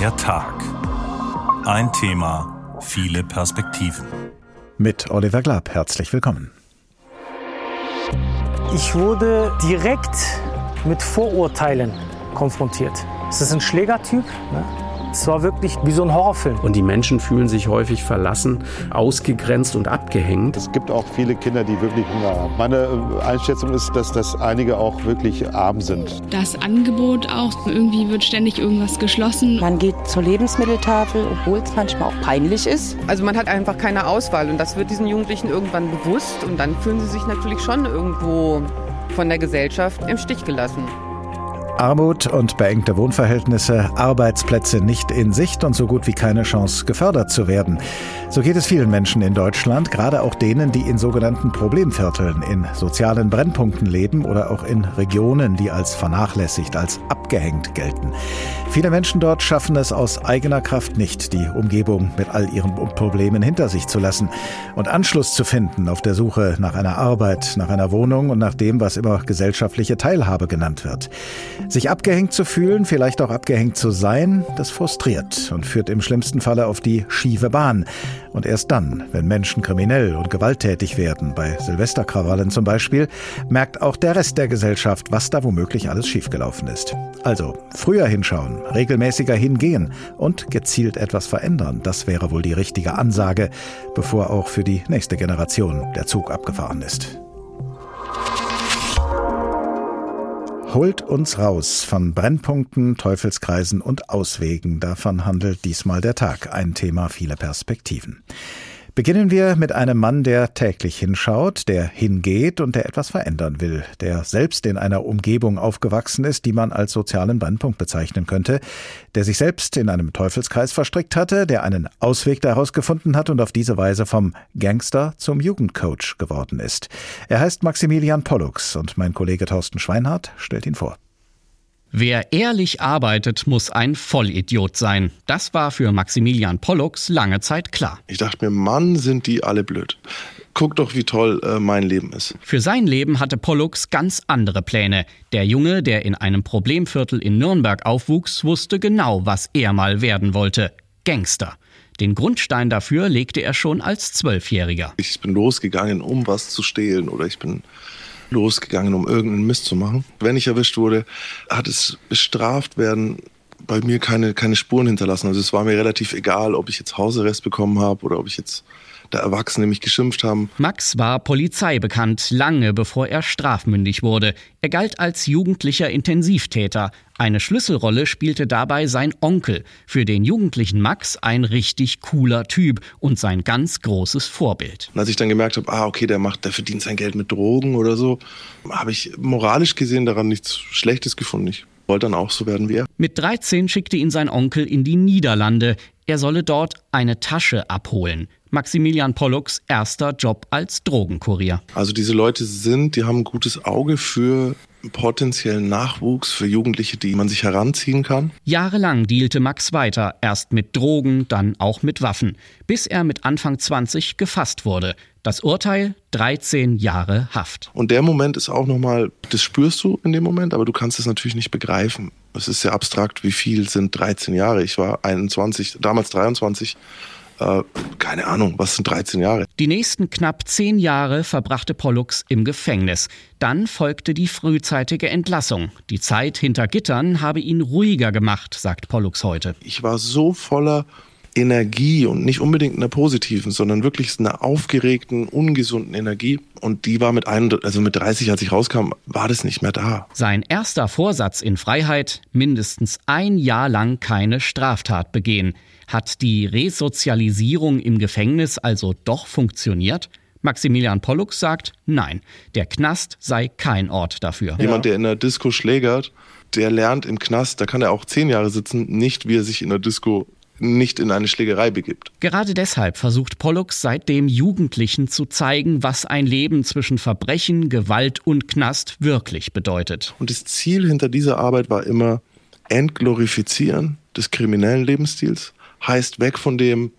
Der Tag. Ein Thema, viele Perspektiven. Mit Oliver Glab, herzlich willkommen. Ich wurde direkt mit Vorurteilen konfrontiert. Es ist ein Schlägertyp. Ne? Es war wirklich wie so ein Horrorfilm. Und die Menschen fühlen sich häufig verlassen, ausgegrenzt und abgehängt. Es gibt auch viele Kinder, die wirklich Hunger haben. Meine äh, Einschätzung ist, dass das einige auch wirklich arm sind. Das Angebot auch, irgendwie wird ständig irgendwas geschlossen. Man geht zur Lebensmitteltafel, obwohl es manchmal auch peinlich ist. Also man hat einfach keine Auswahl und das wird diesen Jugendlichen irgendwann bewusst und dann fühlen sie sich natürlich schon irgendwo von der Gesellschaft im Stich gelassen. Armut und beengte Wohnverhältnisse, Arbeitsplätze nicht in Sicht und so gut wie keine Chance, gefördert zu werden. So geht es vielen Menschen in Deutschland, gerade auch denen, die in sogenannten Problemvierteln, in sozialen Brennpunkten leben oder auch in Regionen, die als vernachlässigt, als abgehängt gelten. Viele Menschen dort schaffen es aus eigener Kraft nicht, die Umgebung mit all ihren Problemen hinter sich zu lassen und Anschluss zu finden auf der Suche nach einer Arbeit, nach einer Wohnung und nach dem, was immer gesellschaftliche Teilhabe genannt wird. Sich abgehängt zu fühlen, vielleicht auch abgehängt zu sein, das frustriert und führt im schlimmsten Falle auf die schiefe Bahn. Und erst dann, wenn Menschen kriminell und gewalttätig werden, bei Silvesterkrawallen zum Beispiel, merkt auch der Rest der Gesellschaft, was da womöglich alles schiefgelaufen ist. Also früher hinschauen, regelmäßiger hingehen und gezielt etwas verändern, das wäre wohl die richtige Ansage, bevor auch für die nächste Generation der Zug abgefahren ist. Holt uns raus von Brennpunkten, Teufelskreisen und Auswegen. Davon handelt diesmal der Tag. Ein Thema, viele Perspektiven. Beginnen wir mit einem Mann, der täglich hinschaut, der hingeht und der etwas verändern will, der selbst in einer Umgebung aufgewachsen ist, die man als sozialen Brennpunkt bezeichnen könnte, der sich selbst in einem Teufelskreis verstrickt hatte, der einen Ausweg daraus gefunden hat und auf diese Weise vom Gangster zum Jugendcoach geworden ist. Er heißt Maximilian Pollux und mein Kollege Thorsten Schweinhardt stellt ihn vor. Wer ehrlich arbeitet, muss ein Vollidiot sein. Das war für Maximilian Pollux lange Zeit klar. Ich dachte mir, Mann, sind die alle blöd. Guck doch, wie toll äh, mein Leben ist. Für sein Leben hatte Pollux ganz andere Pläne. Der Junge, der in einem Problemviertel in Nürnberg aufwuchs, wusste genau, was er mal werden wollte. Gangster. Den Grundstein dafür legte er schon als Zwölfjähriger. Ich bin losgegangen, um was zu stehlen oder ich bin losgegangen, um irgendeinen Mist zu machen. Wenn ich erwischt wurde, hat es bestraft werden bei mir keine, keine Spuren hinterlassen. Also es war mir relativ egal, ob ich jetzt Hausarrest bekommen habe oder ob ich jetzt der Erwachsene mich geschimpft haben. Max war Polizei bekannt, lange bevor er strafmündig wurde. Er galt als jugendlicher Intensivtäter. Eine Schlüsselrolle spielte dabei sein Onkel, für den jugendlichen Max ein richtig cooler Typ und sein ganz großes Vorbild. Und als ich dann gemerkt habe, ah, okay, der macht, der verdient sein Geld mit Drogen oder so, habe ich moralisch gesehen daran nichts Schlechtes gefunden. Ich wollte dann auch so werden wie er. Mit 13 schickte ihn sein Onkel in die Niederlande. Er solle dort eine Tasche abholen. Maximilian Pollux erster Job als Drogenkurier. Also diese Leute sind, die haben ein gutes Auge für potenziellen Nachwuchs, für Jugendliche, die man sich heranziehen kann. Jahrelang dealte Max weiter, erst mit Drogen, dann auch mit Waffen, bis er mit Anfang 20 gefasst wurde. Das Urteil 13 Jahre Haft. Und der Moment ist auch nochmal, das spürst du in dem Moment, aber du kannst es natürlich nicht begreifen. Es ist sehr abstrakt, wie viel sind 13 Jahre. Ich war 21, damals 23 äh, keine Ahnung, was sind 13 Jahre? Die nächsten knapp zehn Jahre verbrachte Pollux im Gefängnis. Dann folgte die frühzeitige Entlassung. Die Zeit hinter Gittern habe ihn ruhiger gemacht, sagt Pollux heute. Ich war so voller Energie und nicht unbedingt einer positiven, sondern wirklich einer aufgeregten, ungesunden Energie. Und die war mit einem, also mit 30, als ich rauskam, war das nicht mehr da. Sein erster Vorsatz in Freiheit, mindestens ein Jahr lang keine Straftat begehen. Hat die Resozialisierung im Gefängnis also doch funktioniert? Maximilian Pollux sagt, nein, der Knast sei kein Ort dafür. Jemand, der in der Disco schlägert, der lernt im Knast, da kann er auch zehn Jahre sitzen, nicht wie er sich in der Disco nicht in eine Schlägerei begibt. Gerade deshalb versucht Pollux seitdem Jugendlichen zu zeigen, was ein Leben zwischen Verbrechen, Gewalt und Knast wirklich bedeutet. Und das Ziel hinter dieser Arbeit war immer Entglorifizieren des kriminellen Lebensstils. Heißt weg von dem,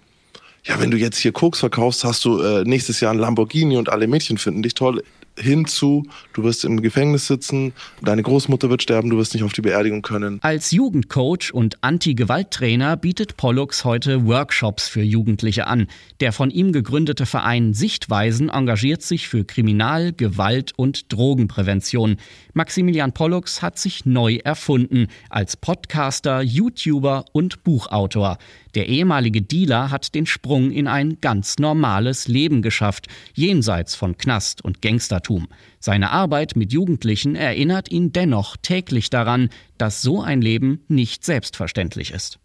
ja, wenn du jetzt hier Koks verkaufst, hast du äh, nächstes Jahr ein Lamborghini und alle Mädchen finden dich toll hinzu, du wirst im Gefängnis sitzen, deine Großmutter wird sterben, du wirst nicht auf die Beerdigung können. Als Jugendcoach und Anti-Gewalt-Trainer bietet Pollux heute Workshops für Jugendliche an. Der von ihm gegründete Verein Sichtweisen engagiert sich für Kriminal-, Gewalt- und Drogenprävention. Maximilian Pollux hat sich neu erfunden als Podcaster, YouTuber und Buchautor. Der ehemalige Dealer hat den Sprung in ein ganz normales Leben geschafft, jenseits von Knast und Gangstertum. Seine Arbeit mit Jugendlichen erinnert ihn dennoch täglich daran, dass so ein Leben nicht selbstverständlich ist.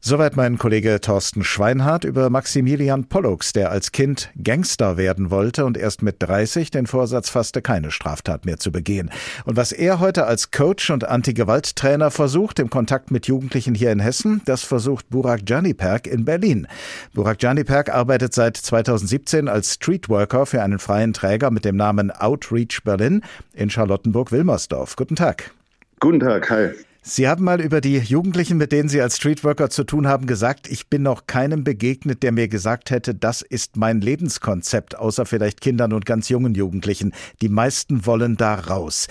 Soweit mein Kollege Thorsten Schweinhardt über Maximilian Pollux, der als Kind Gangster werden wollte und erst mit 30 den Vorsatz fasste, keine Straftat mehr zu begehen. Und was er heute als Coach und Anti-Gewalt-Trainer versucht im Kontakt mit Jugendlichen hier in Hessen, das versucht Burak Janiperk in Berlin. Burak Janiperk arbeitet seit 2017 als Streetworker für einen freien Träger mit dem Namen Outreach Berlin in Charlottenburg-Wilmersdorf. Guten Tag. Guten Tag, hi. Sie haben mal über die Jugendlichen, mit denen Sie als Streetworker zu tun haben, gesagt, ich bin noch keinem begegnet, der mir gesagt hätte, das ist mein Lebenskonzept, außer vielleicht Kindern und ganz jungen Jugendlichen. Die meisten wollen da raus.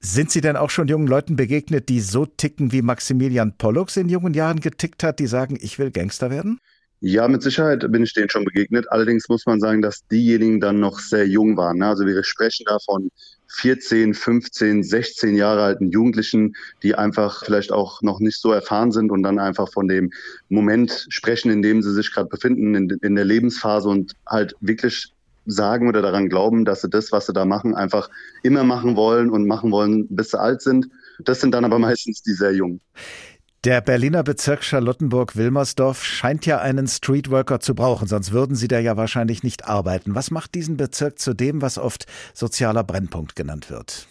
Sind Sie denn auch schon jungen Leuten begegnet, die so ticken, wie Maximilian Pollux in jungen Jahren getickt hat, die sagen, ich will Gangster werden? Ja, mit Sicherheit bin ich denen schon begegnet. Allerdings muss man sagen, dass diejenigen dann noch sehr jung waren. Ne? Also wir sprechen da von 14, 15, 16 Jahre alten Jugendlichen, die einfach vielleicht auch noch nicht so erfahren sind und dann einfach von dem Moment sprechen, in dem sie sich gerade befinden, in, in der Lebensphase und halt wirklich sagen oder daran glauben, dass sie das, was sie da machen, einfach immer machen wollen und machen wollen, bis sie alt sind. Das sind dann aber meistens die sehr jungen. Der Berliner Bezirk Charlottenburg-Wilmersdorf scheint ja einen Streetworker zu brauchen, sonst würden Sie da ja wahrscheinlich nicht arbeiten. Was macht diesen Bezirk zu dem, was oft sozialer Brennpunkt genannt wird?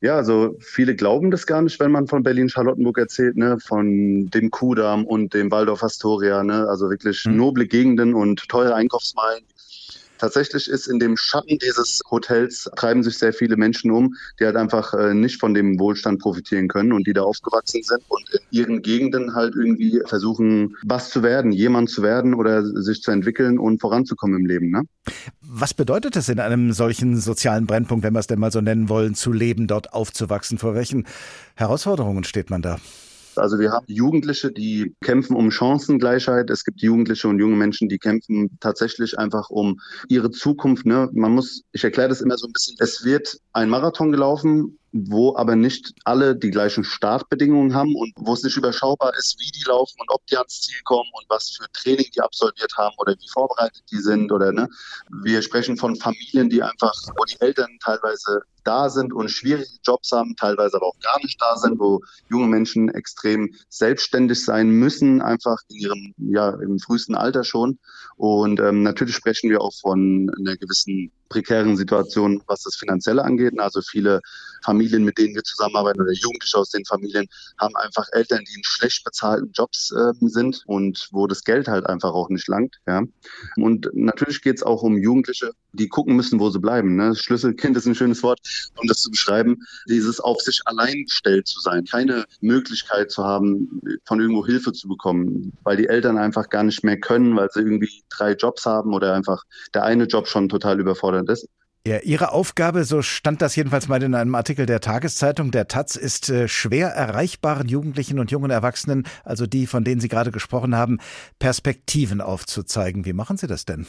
Ja, also viele glauben das gar nicht, wenn man von Berlin-Charlottenburg erzählt, ne, von dem Kudamm und dem Waldorf Astoria, ne, also wirklich hm. noble Gegenden und teure Einkaufsmeilen, Tatsächlich ist in dem Schatten dieses Hotels treiben sich sehr viele Menschen um, die halt einfach äh, nicht von dem Wohlstand profitieren können und die da aufgewachsen sind und in ihren Gegenden halt irgendwie versuchen, was zu werden, jemand zu werden oder sich zu entwickeln und voranzukommen im Leben. Ne? Was bedeutet es in einem solchen sozialen Brennpunkt, wenn wir es denn mal so nennen wollen, zu leben, dort aufzuwachsen? Vor welchen Herausforderungen steht man da? Also wir haben Jugendliche, die kämpfen um Chancengleichheit. Es gibt Jugendliche und junge Menschen, die kämpfen tatsächlich einfach um ihre Zukunft. Ne? Man muss, ich erkläre das immer so ein bisschen, es wird ein Marathon gelaufen wo aber nicht alle die gleichen Startbedingungen haben und wo es nicht überschaubar ist, wie die laufen und ob die ans Ziel kommen und was für Training die absolviert haben oder wie vorbereitet die sind oder ne. Wir sprechen von Familien, die einfach, wo die Eltern teilweise da sind und schwierige Jobs haben, teilweise aber auch gar nicht da sind, wo junge Menschen extrem selbstständig sein müssen, einfach in ihrem, ja, im frühesten Alter schon. Und ähm, natürlich sprechen wir auch von einer gewissen prekären Situation, was das Finanzielle angeht. Also viele Familien, mit denen wir zusammenarbeiten oder Jugendliche aus den Familien haben einfach Eltern, die in schlecht bezahlten Jobs äh, sind und wo das Geld halt einfach auch nicht langt. Ja. Und natürlich geht es auch um Jugendliche, die gucken müssen, wo sie bleiben. Ne? Schlüsselkind ist ein schönes Wort, um das zu beschreiben. Dieses auf sich allein gestellt zu sein, keine Möglichkeit zu haben, von irgendwo Hilfe zu bekommen, weil die Eltern einfach gar nicht mehr können, weil sie irgendwie drei Jobs haben oder einfach der eine Job schon total überfordert ist. Ja, Ihre Aufgabe, so stand das jedenfalls mal in einem Artikel der Tageszeitung der Taz, ist äh, schwer erreichbaren Jugendlichen und jungen Erwachsenen, also die, von denen Sie gerade gesprochen haben, Perspektiven aufzuzeigen. Wie machen Sie das denn?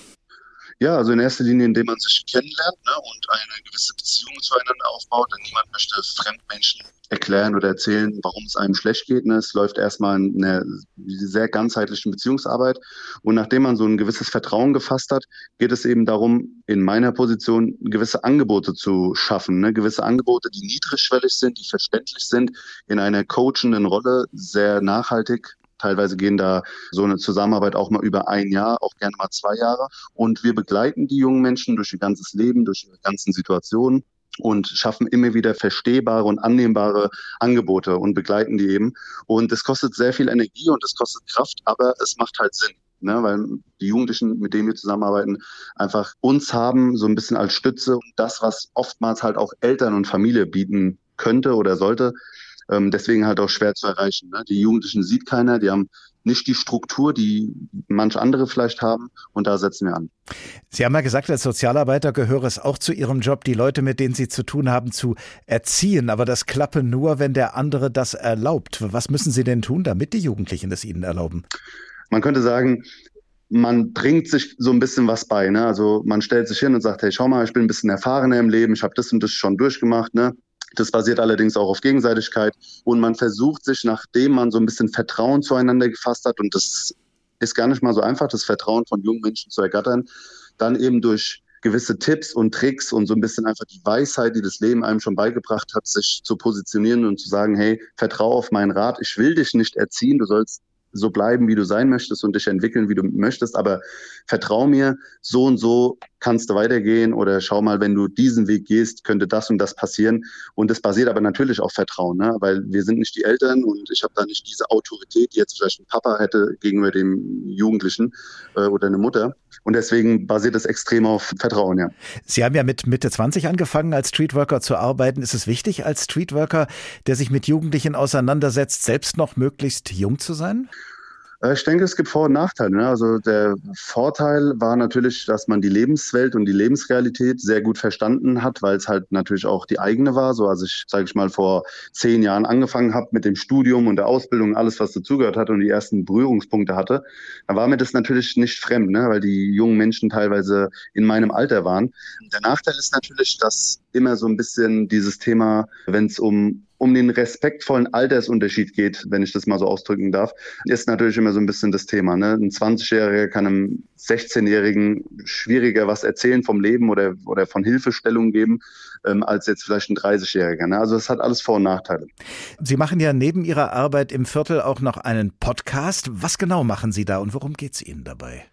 Ja, also in erster Linie, indem man sich kennenlernt ne, und eine gewisse Beziehung zueinander aufbaut. Denn niemand möchte Fremdmenschen erklären oder erzählen, warum es einem schlecht geht. Ne? Es läuft erstmal eine sehr ganzheitliche Beziehungsarbeit. Und nachdem man so ein gewisses Vertrauen gefasst hat, geht es eben darum, in meiner Position gewisse Angebote zu schaffen. Ne? Gewisse Angebote, die niedrigschwellig sind, die verständlich sind, in einer coachenden Rolle sehr nachhaltig Teilweise gehen da so eine Zusammenarbeit auch mal über ein Jahr, auch gerne mal zwei Jahre. Und wir begleiten die jungen Menschen durch ihr ganzes Leben, durch ihre ganzen Situationen und schaffen immer wieder verstehbare und annehmbare Angebote und begleiten die eben. Und es kostet sehr viel Energie und es kostet Kraft, aber es macht halt Sinn. Ne, weil die Jugendlichen, mit denen wir zusammenarbeiten, einfach uns haben, so ein bisschen als Stütze und das, was oftmals halt auch Eltern und Familie bieten könnte oder sollte, Ähm, deswegen halt auch schwer zu erreichen. Ne? Die Jugendlichen sieht keiner, die haben nicht die Struktur, die manch andere vielleicht haben. Und da setzen wir an. Sie haben ja gesagt, als Sozialarbeiter gehöre es auch zu Ihrem Job, die Leute, mit denen Sie zu tun haben, zu erziehen. Aber das klappe nur, wenn der andere das erlaubt. Was müssen Sie denn tun, damit die Jugendlichen es Ihnen erlauben? Man könnte sagen, man bringt sich so ein bisschen was bei. Ne? Also man stellt sich hin und sagt, hey, schau mal, ich bin ein bisschen erfahrener im Leben, ich habe das und das schon durchgemacht. Ne? Das basiert allerdings auch auf Gegenseitigkeit und man versucht sich, nachdem man so ein bisschen Vertrauen zueinander gefasst hat, und das ist gar nicht mal so einfach, das Vertrauen von jungen Menschen zu ergattern, dann eben durch gewisse Tipps und Tricks und so ein bisschen einfach die Weisheit, die das Leben einem schon beigebracht hat, sich zu positionieren und zu sagen, hey, vertraue auf meinen Rat, ich will dich nicht erziehen, du sollst so bleiben, wie du sein möchtest und dich entwickeln, wie du möchtest. Aber vertrau mir, so und so kannst du weitergehen oder schau mal, wenn du diesen Weg gehst, könnte das und das passieren. Und das basiert aber natürlich auf Vertrauen, ne? weil wir sind nicht die Eltern und ich habe da nicht diese Autorität, die jetzt vielleicht ein Papa hätte gegenüber dem Jugendlichen äh, oder eine Mutter. Und deswegen basiert es extrem auf Vertrauen, ja. Sie haben ja mit Mitte 20 angefangen, als Streetworker zu arbeiten. Ist es wichtig, als Streetworker, der sich mit Jugendlichen auseinandersetzt, selbst noch möglichst jung zu sein? Äh, ich denke, es gibt Vor- und Nachteile. Ne? Also der Vorteil war natürlich, dass man die Lebenswelt und die Lebensrealität sehr gut verstanden hat, weil es halt natürlich auch die eigene war. So als ich, sage ich mal, vor zehn Jahren angefangen habe mit dem Studium und der Ausbildung, alles, was dazugehört hat und die ersten Berührungspunkte hatte, da war mir das natürlich nicht fremd, ne? weil die jungen Menschen teilweise in meinem Alter waren. Der Nachteil ist natürlich, dass immer so ein bisschen dieses Thema, wenn es um um den respektvollen Altersunterschied geht, wenn ich das mal so ausdrücken darf, ist natürlich immer so ein bisschen das Thema. Ne? Ein 20-Jähriger kann einem 16-Jährigen schwieriger was erzählen vom Leben oder, oder von Hilfestellung geben, ähm, als jetzt vielleicht ein 30-Jähriger. Ne? Also es hat alles Vor- und Nachteile. Sie machen ja neben Ihrer Arbeit im Viertel auch noch einen Podcast. Was genau machen Sie da und worum geht es Ihnen dabei?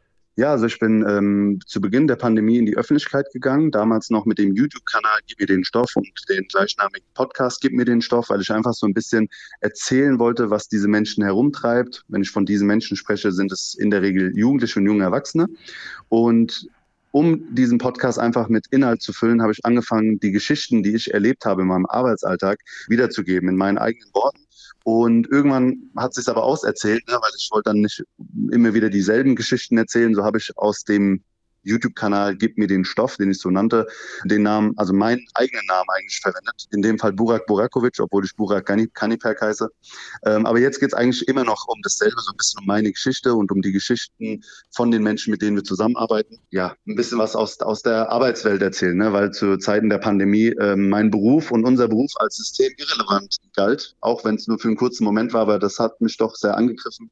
Ja, also ich bin ähm, zu Beginn der Pandemie in die Öffentlichkeit gegangen, damals noch mit dem YouTube-Kanal Gib mir den Stoff und den gleichnamigen Podcast Gib mir den Stoff, weil ich einfach so ein bisschen erzählen wollte, was diese Menschen herumtreibt. Wenn ich von diesen Menschen spreche, sind es in der Regel Jugendliche und junge Erwachsene. Und um diesen Podcast einfach mit Inhalt zu füllen, habe ich angefangen, die Geschichten, die ich erlebt habe in meinem Arbeitsalltag, wiederzugeben in meinen eigenen Worten und irgendwann hat sich aber auserzählt, ne, weil ich wollte dann nicht immer wieder dieselben Geschichten erzählen. So habe ich aus dem YouTube-Kanal Gib mir den Stoff, den ich so nannte, den Namen, also meinen eigenen Namen eigentlich verwendet. In dem Fall Burak Burakovic, obwohl ich Burak Kaniperk heiße. Ähm, aber jetzt geht es eigentlich immer noch um dasselbe, so ein bisschen um meine Geschichte und um die Geschichten von den Menschen, mit denen wir zusammenarbeiten. Ja, ein bisschen was aus, aus der Arbeitswelt erzählen, ne? weil zu Zeiten der Pandemie äh, mein Beruf und unser Beruf als System irrelevant galt, auch wenn es nur für einen kurzen Moment war, aber das hat mich doch sehr angegriffen.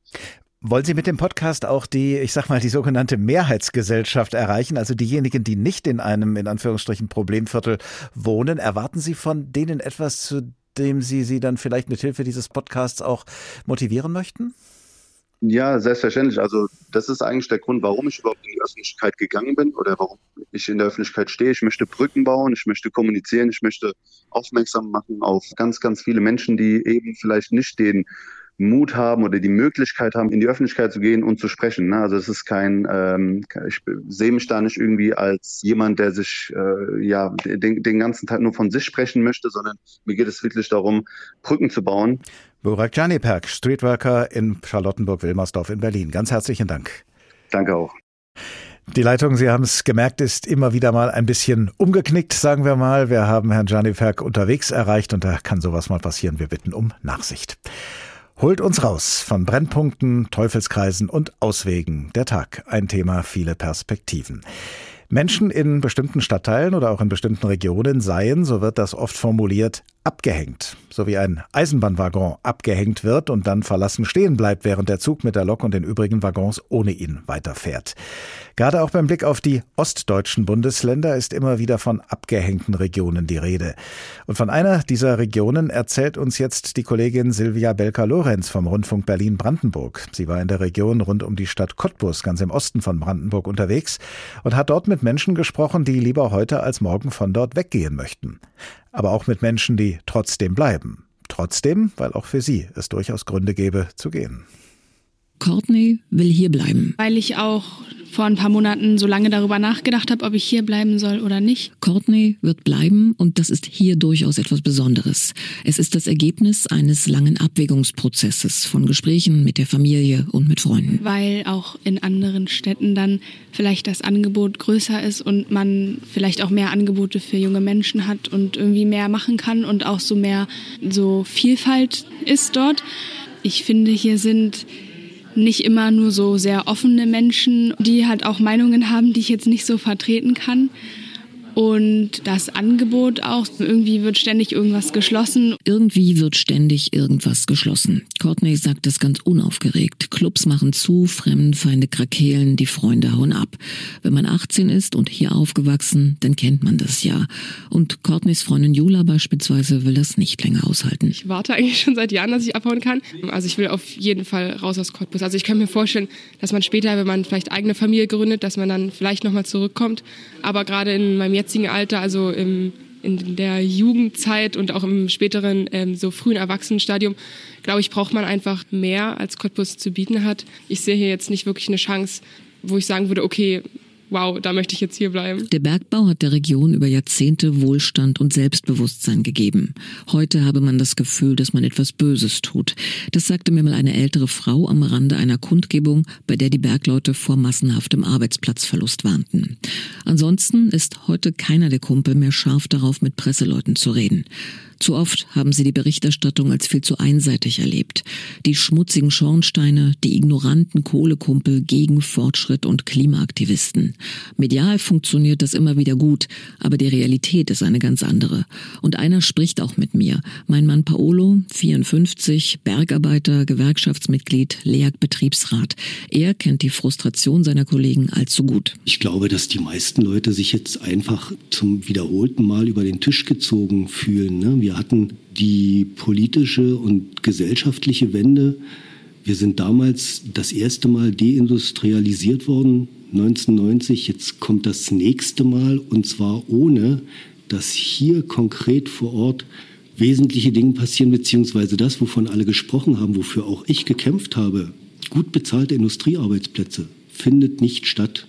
Wollen Sie mit dem Podcast auch die, ich sag mal, die sogenannte Mehrheitsgesellschaft erreichen, also diejenigen, die nicht in einem, in Anführungsstrichen, Problemviertel wohnen? Erwarten Sie von denen etwas, zu dem Sie sie dann vielleicht mit Hilfe dieses Podcasts auch motivieren möchten? Ja, selbstverständlich. Also das ist eigentlich der Grund, warum ich überhaupt in die Öffentlichkeit gegangen bin oder warum ich in der Öffentlichkeit stehe. Ich möchte Brücken bauen, ich möchte kommunizieren, ich möchte aufmerksam machen auf ganz, ganz viele Menschen, die eben vielleicht nicht den Mut haben oder die Möglichkeit haben, in die Öffentlichkeit zu gehen und zu sprechen. Ne? Also es ist kein, ähm, ich sehe mich da nicht irgendwie als jemand, der sich äh, ja den, den ganzen Tag nur von sich sprechen möchte, sondern mir geht es wirklich darum, Brücken zu bauen. Burak Janiperk, Streetworker in Charlottenburg-Wilmersdorf in Berlin. Ganz herzlichen Dank. Danke auch. Die Leitung, Sie haben es gemerkt, ist immer wieder mal ein bisschen umgeknickt, sagen wir mal. Wir haben Herrn Janiperk unterwegs erreicht und da kann sowas mal passieren. Wir bitten um Nachsicht. Holt uns raus von Brennpunkten, Teufelskreisen und Auswegen. Der Tag, ein Thema, viele Perspektiven. Menschen in bestimmten Stadtteilen oder auch in bestimmten Regionen seien, so wird das oft formuliert, abgehängt. So wie ein Eisenbahnwaggon abgehängt wird und dann verlassen stehen bleibt, während der Zug mit der Lok und den übrigen Waggons ohne ihn weiterfährt. Gerade auch beim Blick auf die ostdeutschen Bundesländer ist immer wieder von abgehängten Regionen die Rede. Und von einer dieser Regionen erzählt uns jetzt die Kollegin Silvia Belka-Lorenz vom Rundfunk Berlin-Brandenburg. Sie war in der Region rund um die Stadt Cottbus, ganz im Osten von Brandenburg unterwegs und hat dort mit Menschen gesprochen, die lieber heute als morgen von dort weggehen möchten. Aber auch mit Menschen, die trotzdem bleiben. Trotzdem, weil auch für sie es durchaus Gründe gäbe, zu gehen. Courtney will hier bleiben. Weil ich auch vor ein paar Monaten so lange darüber nachgedacht habe, ob ich hier bleiben soll oder nicht. Courtney wird bleiben und das ist hier durchaus etwas Besonderes. Es ist das Ergebnis eines langen Abwägungsprozesses von Gesprächen mit der Familie und mit Freunden. Weil auch in anderen Städten dann vielleicht das Angebot größer ist und man vielleicht auch mehr Angebote für junge Menschen hat und irgendwie mehr machen kann und auch so mehr so Vielfalt ist dort. Ich finde, hier sind nicht immer nur so sehr offene Menschen, die halt auch Meinungen haben, die ich jetzt nicht so vertreten kann. Und das Angebot auch, irgendwie wird ständig irgendwas geschlossen. Irgendwie wird ständig irgendwas geschlossen. Courtney sagt das ganz unaufgeregt. Clubs machen zu, Fremdenfeinde krakeelen, die Freunde hauen ab. Wenn man 18 ist und hier aufgewachsen, dann kennt man das ja. Und Courtneys Freundin Jula beispielsweise will das nicht länger aushalten. Ich warte eigentlich schon seit Jahren, dass ich abhauen kann. Also ich will auf jeden Fall raus aus Cottbus. Also ich kann mir vorstellen, dass man später, wenn man vielleicht eigene Familie gründet, dass man dann vielleicht nochmal zurückkommt. Aber gerade in meinem jetzigen jetzigen Alter, also im, in der Jugendzeit und auch im späteren, ähm, so frühen Erwachsenenstadium, glaube ich, braucht man einfach mehr, als Cottbus zu bieten hat. Ich sehe hier jetzt nicht wirklich eine Chance, wo ich sagen würde, okay, wow, da möchte ich jetzt hier bleiben. Der Bergbau hat der Region über Jahrzehnte Wohlstand und Selbstbewusstsein gegeben. Heute habe man das Gefühl, dass man etwas Böses tut. Das sagte mir mal eine ältere Frau am Rande einer Kundgebung, bei der die Bergleute vor massenhaftem Arbeitsplatzverlust warnten. Ansonsten ist heute keiner der Kumpel mehr scharf darauf, mit Presseleuten zu reden. Zu oft haben sie die Berichterstattung als viel zu einseitig erlebt. Die schmutzigen Schornsteine, die ignoranten Kohlekumpel gegen Fortschritt und Klimaaktivisten. Medial funktioniert das immer wieder gut, aber die Realität ist eine ganz andere. Und einer spricht auch mit mir. Mein Mann Paolo, 54, Bergarbeiter, Gewerkschaftsmitglied, LEAG-Betriebsrat. Er kennt die Frustration seiner Kollegen allzu gut. Ich glaube, dass die meisten Leute sich jetzt einfach zum wiederholten Mal über den Tisch gezogen fühlen. Ne? Wir hatten die politische und gesellschaftliche Wende. Wir sind damals das erste Mal deindustrialisiert worden, 1990. Jetzt kommt das nächste Mal und zwar ohne, dass hier konkret vor Ort wesentliche Dinge passieren, beziehungsweise das, wovon alle gesprochen haben, wofür auch ich gekämpft habe. Gut bezahlte Industriearbeitsplätze findet nicht statt.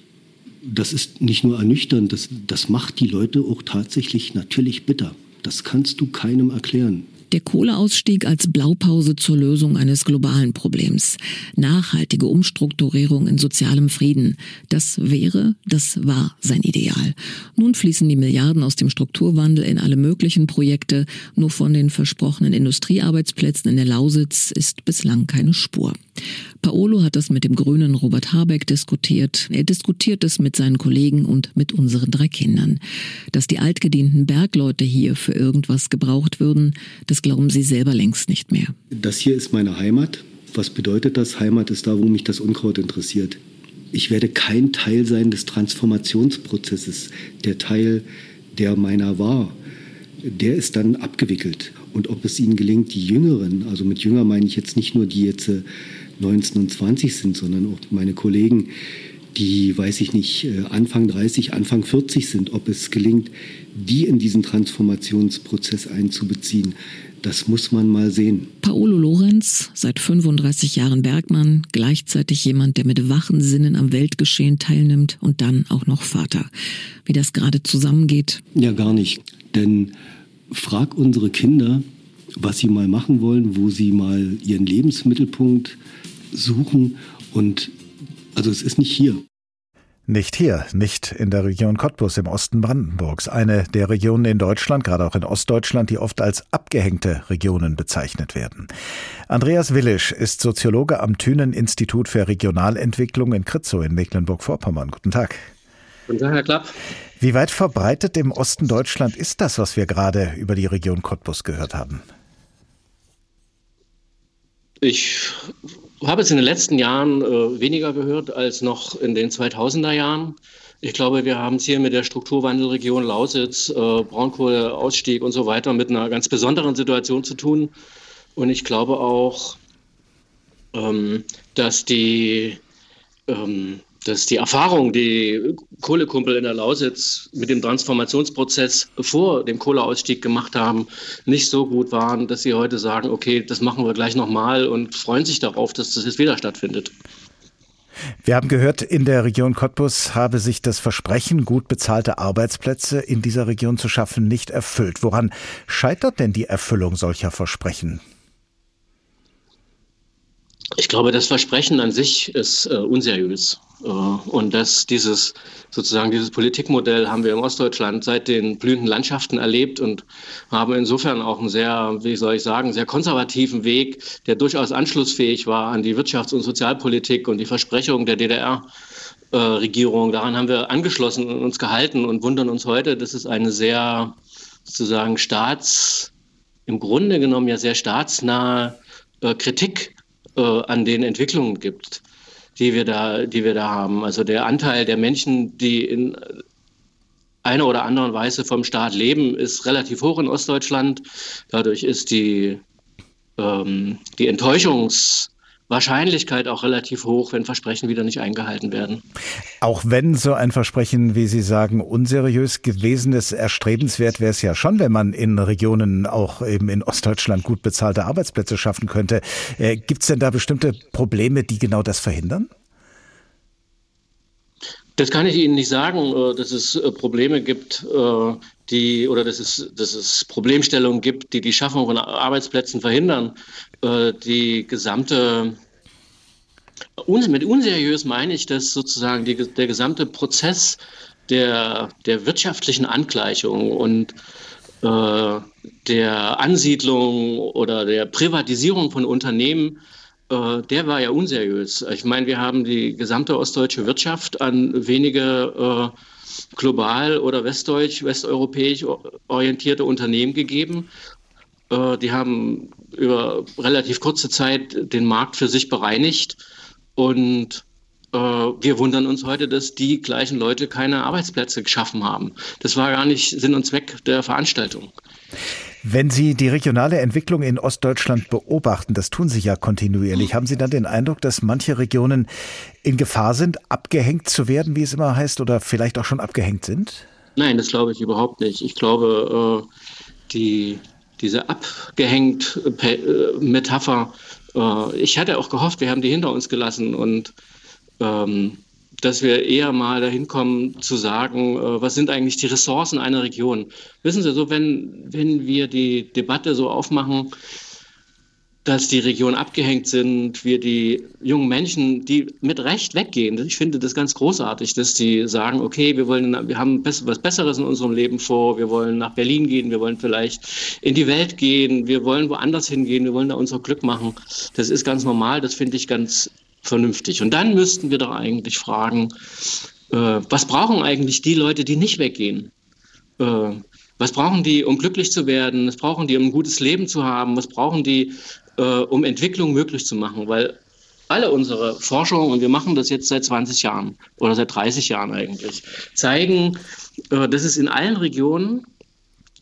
Das ist nicht nur ernüchternd, das, das macht die Leute auch tatsächlich natürlich bitter. Das kannst du keinem erklären. Der Kohleausstieg als Blaupause zur Lösung eines globalen Problems. Nachhaltige Umstrukturierung in sozialem Frieden. Das wäre, das war sein Ideal. Nun fließen die Milliarden aus dem Strukturwandel in alle möglichen Projekte. Nur von den versprochenen Industriearbeitsplätzen in der Lausitz ist bislang keine Spur. Paolo hat das mit dem grünen Robert Habeck diskutiert. Er diskutiert es mit seinen Kollegen und mit unseren drei Kindern. Dass die altgedienten Bergleute hier für irgendwas gebraucht würden, das glauben sie selber längst nicht mehr. Das hier ist meine Heimat. Was bedeutet das? Heimat ist da, wo mich das Unkraut interessiert. Ich werde kein Teil sein des Transformationsprozesses. Der Teil, der meiner war, der ist dann abgewickelt. Und ob es ihnen gelingt, die Jüngeren, also mit Jünger meine ich jetzt nicht nur die jetzt 19 und 20 sind, sondern auch meine Kollegen, die, weiß ich nicht, äh, Anfang 30, Anfang 40 sind, ob es gelingt, die in diesen Transformationsprozess einzubeziehen. Das muss man mal sehen. Paolo Lorenz, seit 35 Jahren Bergmann, gleichzeitig jemand, der mit wachen Sinnen am Weltgeschehen teilnimmt und dann auch noch Vater. Wie das gerade zusammengeht? Ja, gar nicht. Denn frag unsere Kinder, was sie mal machen wollen, wo sie mal ihren Lebensmittelpunkt suchen. Und also es ist nicht hier. Nicht hier, nicht in der Region Cottbus im Osten Brandenburgs, eine der Regionen in Deutschland, gerade auch in Ostdeutschland, die oft als abgehängte Regionen bezeichnet werden. Andreas Willisch ist Soziologe am Thünen-Institut für Regionalentwicklung in Kritzow in Mecklenburg-Vorpommern. Guten Tag. Guten Tag, Herr Klapp. Wie weit verbreitet im Osten Deutschland ist das, was wir gerade über die Region Cottbus gehört haben? Ich habe es in den letzten Jahren äh, weniger gehört als noch in den 2000er Jahren. Ich glaube, wir haben es hier mit der Strukturwandelregion Lausitz, äh, Braunkohleausstieg und so weiter mit einer ganz besonderen Situation zu tun. Und ich glaube auch, ähm, dass die ähm, dass die Erfahrung, die Kohlekumpel in der Lausitz mit dem Transformationsprozess vor dem Kohleausstieg gemacht haben, nicht so gut waren, dass sie heute sagen, okay, das machen wir gleich nochmal und freuen sich darauf, dass das jetzt wieder stattfindet. Wir haben gehört, in der Region Cottbus habe sich das Versprechen, gut bezahlte Arbeitsplätze in dieser Region zu schaffen, nicht erfüllt. Woran scheitert denn die Erfüllung solcher Versprechen? Ich glaube, das Versprechen an sich ist äh, unseriös. Äh, und dass dieses sozusagen dieses Politikmodell haben wir im Ostdeutschland seit den blühenden Landschaften erlebt und haben insofern auch einen sehr, wie soll ich sagen, sehr konservativen Weg, der durchaus anschlussfähig war an die Wirtschafts- und Sozialpolitik und die Versprechungen der DDR. Regierung. Daran haben wir angeschlossen und uns gehalten und wundern uns heute, dass es eine sehr sozusagen staats, im Grunde genommen ja sehr staatsnahe äh, Kritik an den Entwicklungen gibt die wir da, die wir da haben. Also der Anteil der Menschen, die in einer oder anderen Weise vom Staat leben, ist relativ hoch in Ostdeutschland. Dadurch ist die, ähm, die Enttäuschungs- Wahrscheinlichkeit auch relativ hoch, wenn Versprechen wieder nicht eingehalten werden. Auch wenn so ein Versprechen, wie Sie sagen, unseriös gewesen ist, erstrebenswert wäre es ja schon, wenn man in Regionen, auch eben in Ostdeutschland, gut bezahlte Arbeitsplätze schaffen könnte. Äh, Gibt es denn da bestimmte Probleme, die genau das verhindern? Das kann ich Ihnen nicht sagen, äh, dass es äh, Probleme gibt, die oder dass es, dass es Problemstellungen gibt, die die Schaffung von Arbeitsplätzen verhindern. Äh, die gesamte mit unseriös meine ich, dass sozusagen die, der gesamte Prozess der, der wirtschaftlichen Angleichung und äh, der Ansiedlung oder der Privatisierung von Unternehmen, äh, der war ja unseriös. Ich meine, wir haben die gesamte ostdeutsche Wirtschaft an wenige äh, global oder westdeutsch, westeuropäisch orientierte Unternehmen gegeben. Äh, die haben über relativ kurze Zeit den Markt für sich bereinigt und äh, wir wundern uns heute, dass die gleichen Leute keine Arbeitsplätze geschaffen haben. Das war gar nicht Sinn und Zweck der Veranstaltung. Wenn Sie die regionale Entwicklung in Ostdeutschland beobachten, das tun Sie ja kontinuierlich, haben Sie dann den Eindruck, dass manche Regionen in Gefahr sind, abgehängt zu werden, wie es immer heißt, oder vielleicht auch schon abgehängt sind? Nein, das glaube ich überhaupt nicht. Ich glaube, äh, die, diese abgehängt äh, Metapher, äh, ich hatte auch gehofft, wir haben die hinter uns gelassen und ähm, dass wir eher mal dahin kommen zu sagen, äh, was sind eigentlich die Ressourcen einer Region. Wissen Sie, so wenn, wenn wir die Debatte so aufmachen, dass die Regionen abgehängt sind, wir die jungen Menschen, die mit Recht weggehen. Ich finde das ganz großartig, dass die sagen, okay, wir wollen, wir haben was Besseres in unserem Leben vor, wir wollen nach Berlin gehen, wir wollen vielleicht in die Welt gehen, wir wollen woanders hingehen, wir wollen da unser Glück machen. Das ist ganz normal, das finde ich ganz vernünftig. Und dann müssten wir doch eigentlich fragen, äh, was brauchen eigentlich die Leute, die nicht weggehen? Äh, was brauchen die, um glücklich zu werden? Was brauchen die, um ein gutes Leben zu haben? Was brauchen die, äh, um Entwicklung möglich zu machen? Weil alle unsere Forschung, und wir machen das jetzt seit 20 Jahren oder seit 30 Jahren eigentlich, zeigen, äh, dass es in allen Regionen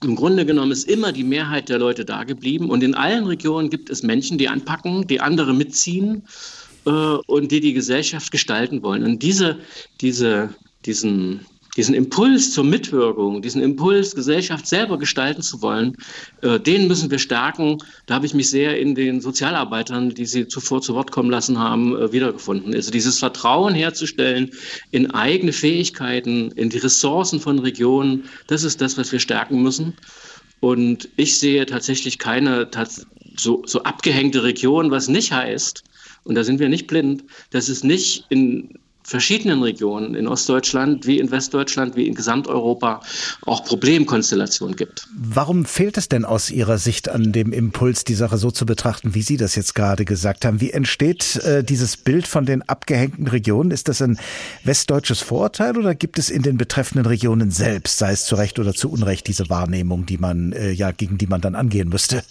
im Grunde genommen ist immer die Mehrheit der Leute da geblieben. Und in allen Regionen gibt es Menschen, die anpacken, die andere mitziehen äh, und die die Gesellschaft gestalten wollen. Und diese, diese, diesen, diesen Impuls zur Mitwirkung, diesen Impuls, Gesellschaft selber gestalten zu wollen, äh, den müssen wir stärken. Da habe ich mich sehr in den Sozialarbeitern, die Sie zuvor zu Wort kommen lassen haben, äh, wiedergefunden. Also dieses Vertrauen herzustellen in eigene Fähigkeiten, in die Ressourcen von Regionen, das ist das, was wir stärken müssen. Und ich sehe tatsächlich keine so, so abgehängte Region, was nicht heißt, und da sind wir nicht blind, dass es nicht in verschiedenen Regionen in Ostdeutschland wie in Westdeutschland wie in Gesamteuropa auch Problemkonstellationen gibt. Warum fehlt es denn aus Ihrer Sicht an dem Impuls, die Sache so zu betrachten, wie Sie das jetzt gerade gesagt haben? Wie entsteht äh, dieses Bild von den abgehängten Regionen? Ist das ein westdeutsches Vorurteil oder gibt es in den betreffenden Regionen selbst, sei es zu Recht oder zu Unrecht, diese Wahrnehmung, die man äh, ja gegen die man dann angehen müsste?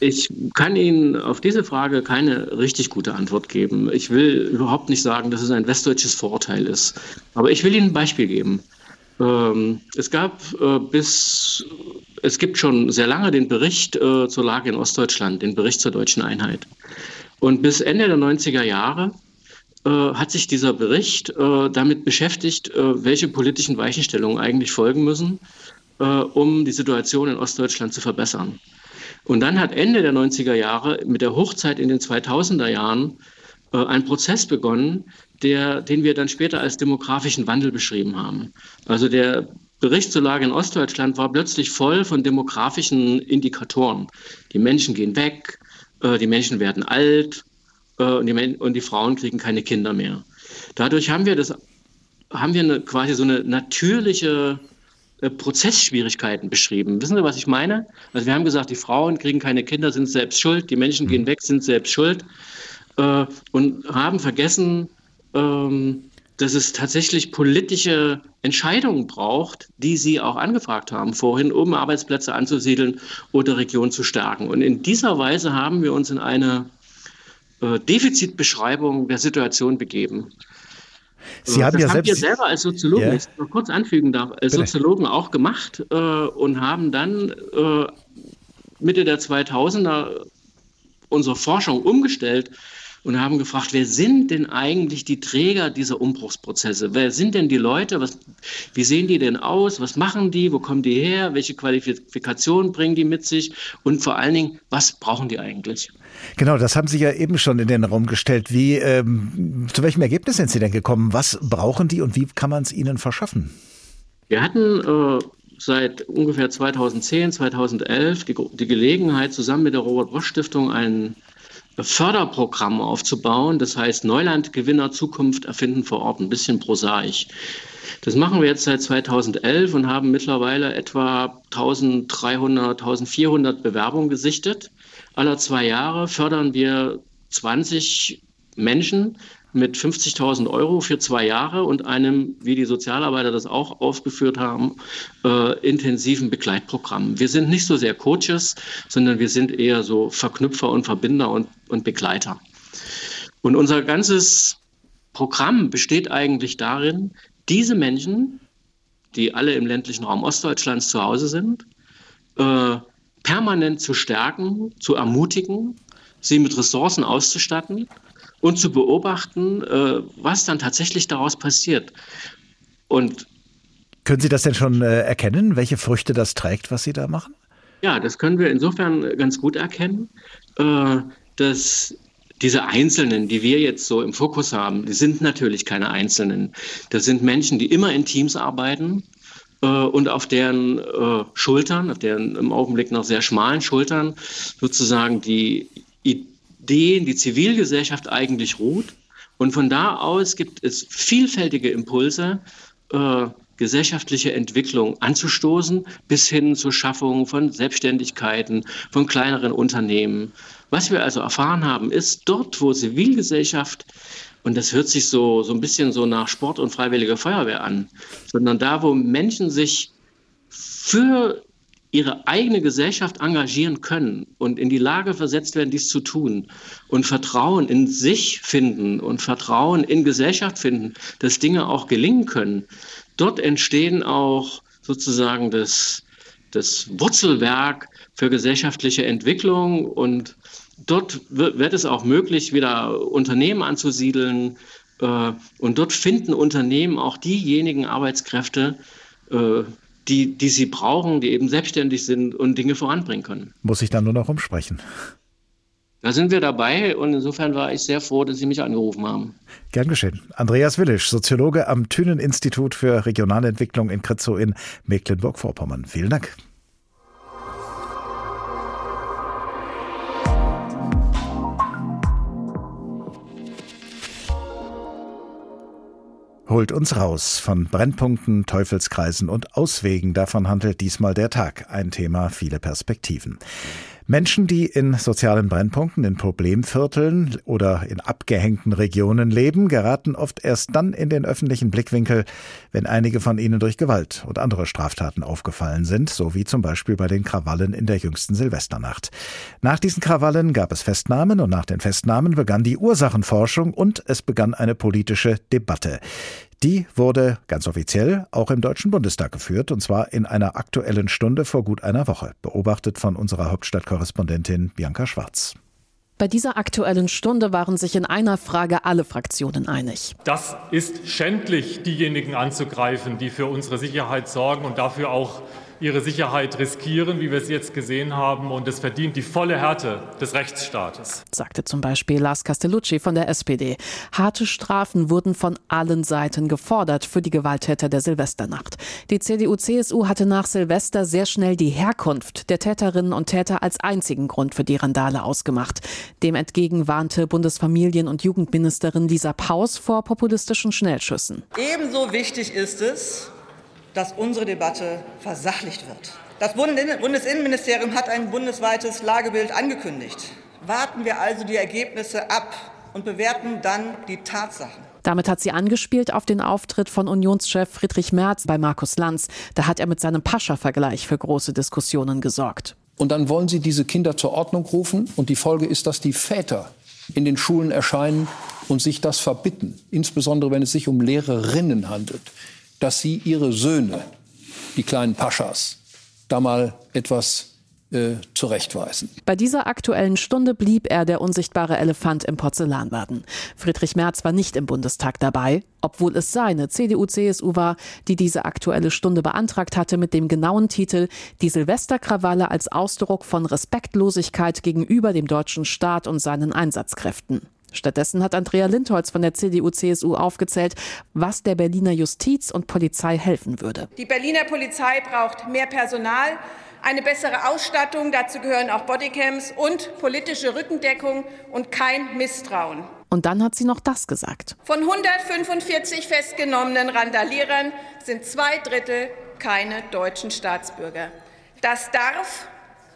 Ich kann Ihnen auf diese Frage keine richtig gute Antwort geben. Ich will überhaupt nicht sagen, dass es ein westdeutsches Vorurteil ist. Aber ich will Ihnen ein Beispiel geben. Ähm, es gab äh, bis, es gibt schon sehr lange den Bericht äh, zur Lage in Ostdeutschland, den Bericht zur deutschen Einheit. Und bis Ende der 90er Jahre äh, hat sich dieser Bericht damit beschäftigt, welche politischen Weichenstellungen eigentlich folgen müssen, um die Situation in Ostdeutschland zu verbessern. Und dann hat Ende der 90er Jahre mit der Hochzeit in den 2000er Jahren äh, ein Prozess begonnen, der, den wir dann später als demografischen Wandel beschrieben haben. Also der Bericht zur Lage in Ostdeutschland war plötzlich voll von demografischen Indikatoren. Die Menschen gehen weg, äh, die Menschen werden alt äh, und, die, und die Frauen kriegen keine Kinder mehr. Dadurch haben wir das, haben wir eine, quasi so eine natürliche Prozessschwierigkeiten beschrieben. Wissen Sie, was ich meine? Also wir haben gesagt, die Frauen kriegen keine Kinder, sind selbst schuld, die Menschen gehen weg, sind selbst schuld äh, und haben vergessen, ähm, dass es tatsächlich politische Entscheidungen braucht, die Sie auch angefragt haben vorhin, um Arbeitsplätze anzusiedeln oder Regionen zu stärken. Und in dieser Weise haben wir uns in eine äh, Defizitbeschreibung der Situation begeben. Sie haben das ja haben selbst wir selber als Soziologen, Ja. wenn ich kurz anfügen darf, als Bitte. Soziologen auch gemacht äh, und haben dann äh, Mitte der 2000er unsere Forschung umgestellt und haben gefragt, wer sind denn eigentlich die Träger dieser Umbruchsprozesse? Wer sind denn die Leute? Was, wie sehen die denn aus? Was machen die? Wo kommen die her? Welche Qualifikationen bringen die mit sich? Und vor allen Dingen, was brauchen die eigentlich? Genau, das haben Sie ja eben schon in den Raum gestellt. Wie, ähm, zu welchem Ergebnis sind Sie denn gekommen? Was brauchen die und wie kann man es ihnen verschaffen? Wir hatten äh, seit ungefähr 2010, 2011 die, die Gelegenheit, zusammen mit der Robert-Bosch-Stiftung ein Förderprogramm aufzubauen. Das heißt Neuland, Gewinner, Zukunft erfinden vor Ort, ein bisschen prosaisch. Das machen wir jetzt seit 2011 und haben mittlerweile etwa 1300, 1400 Bewerbungen gesichtet. Aller zwei Jahre fördern wir 20 Menschen mit 50.000 Euro für zwei Jahre und einem, wie die Sozialarbeiter das auch aufgeführt haben, äh, intensiven Begleitprogramm. Wir sind nicht so sehr Coaches, sondern wir sind eher so Verknüpfer und Verbinder und, und Begleiter. Und unser ganzes Programm besteht eigentlich darin, diese Menschen, die alle im ländlichen Raum Ostdeutschlands zu Hause sind, äh, permanent zu stärken, zu ermutigen, sie mit Ressourcen auszustatten und zu beobachten, äh, was dann tatsächlich daraus passiert. Und Können Sie das denn schon äh, erkennen, welche Früchte das trägt, was Sie da machen? ja, das können wir insofern ganz gut erkennen, äh, dass diese Einzelnen, die wir jetzt so im Fokus haben, die sind natürlich keine Einzelnen. Das sind Menschen, die immer in Teams arbeiten äh, und auf deren äh, Schultern, auf deren im Augenblick noch sehr schmalen Schultern sozusagen die Ideen, die Zivilgesellschaft eigentlich ruht. Und von da aus gibt es vielfältige Impulse, äh, gesellschaftliche Entwicklung anzustoßen, bis hin zur Schaffung von Selbstständigkeiten, von kleineren Unternehmen. Was wir also erfahren haben, ist dort, wo Zivilgesellschaft, und das hört sich so, so ein bisschen so nach Sport und Freiwillige Feuerwehr an, sondern da, wo Menschen sich für ihre eigene Gesellschaft engagieren können und in die Lage versetzt werden, dies zu tun und Vertrauen in sich finden und Vertrauen in Gesellschaft finden, dass Dinge auch gelingen können, dort entstehen auch sozusagen das, das Wurzelwerk für gesellschaftliche Entwicklung und dort wird, wird es auch möglich, wieder Unternehmen anzusiedeln äh, und dort finden Unternehmen auch diejenigen Arbeitskräfte, äh, die, die sie brauchen, die eben selbstständig sind und Dinge voranbringen können. Muss ich dann nur noch umsprechen. Da sind wir dabei und insofern war ich sehr froh, dass Sie mich angerufen haben. Gern geschehen. Andreas Willisch, Soziologe am Thünen-Institut für Regionalentwicklung in Kritzow in Mecklenburg-Vorpommern. Vielen Dank. Holt uns raus von Brennpunkten, Teufelskreisen und Auswegen. Davon handelt diesmal der Tag. Ein Thema, viele Perspektiven. Menschen, die in sozialen Brennpunkten, in Problemvierteln oder in abgehängten Regionen leben, geraten oft erst dann in den öffentlichen Blickwinkel, wenn einige von ihnen durch Gewalt und andere Straftaten aufgefallen sind, so wie zum Beispiel bei den Krawallen in der jüngsten Silvesternacht. Nach diesen Krawallen gab es Festnahmen und nach den Festnahmen begann die Ursachenforschung und es begann eine politische Debatte. Die wurde ganz offiziell auch im Deutschen Bundestag geführt, und zwar in einer aktuellen Stunde vor gut einer Woche, beobachtet von unserer Hauptstadtkorrespondentin Bianca Schwarz. Bei dieser aktuellen Stunde waren sich in einer Frage alle Fraktionen einig. Das ist schändlich, diejenigen anzugreifen, die für unsere Sicherheit sorgen und dafür auch ihre Sicherheit riskieren, wie wir es jetzt gesehen haben. Und es verdient die volle Härte des Rechtsstaates. Sagte zum Beispiel Lars Castellucci von der SPD. Harte Strafen wurden von allen Seiten gefordert für die Gewalttäter der Silvesternacht. Die CDU-CSU hatte nach Silvester sehr schnell die Herkunft der Täterinnen und Täter als einzigen Grund für die Randale ausgemacht. Dem entgegen warnte Bundesfamilien- und Jugendministerin Lisa Paus vor populistischen Schnellschüssen. Ebenso wichtig ist es, dass unsere Debatte versachlicht wird. Das Bundesinnenministerium hat ein bundesweites Lagebild angekündigt. Warten wir also die Ergebnisse ab und bewerten dann die Tatsachen. Damit hat sie angespielt auf den Auftritt von Unionschef Friedrich Merz bei Markus Lanz. Da hat er mit seinem Pascha-Vergleich für große Diskussionen gesorgt. Und dann wollen sie diese Kinder zur Ordnung rufen. Und die Folge ist, dass die Väter in den Schulen erscheinen und sich das verbitten. Insbesondere wenn es sich um Lehrerinnen handelt dass sie ihre Söhne, die kleinen Paschas, da mal etwas äh, zurechtweisen. Bei dieser aktuellen Stunde blieb er der unsichtbare Elefant im Porzellanladen. Friedrich Merz war nicht im Bundestag dabei, obwohl es seine CDU-CSU war, die diese aktuelle Stunde beantragt hatte mit dem genauen Titel Die Silvesterkrawalle als Ausdruck von Respektlosigkeit gegenüber dem deutschen Staat und seinen Einsatzkräften. Stattdessen hat Andrea Lindholz von der CDU-CSU aufgezählt, was der Berliner Justiz und Polizei helfen würde. Die Berliner Polizei braucht mehr Personal, eine bessere Ausstattung, dazu gehören auch Bodycams und politische Rückendeckung und kein Misstrauen. Und dann hat sie noch das gesagt. Von 145 festgenommenen Randalierern sind zwei Drittel keine deutschen Staatsbürger. Das darf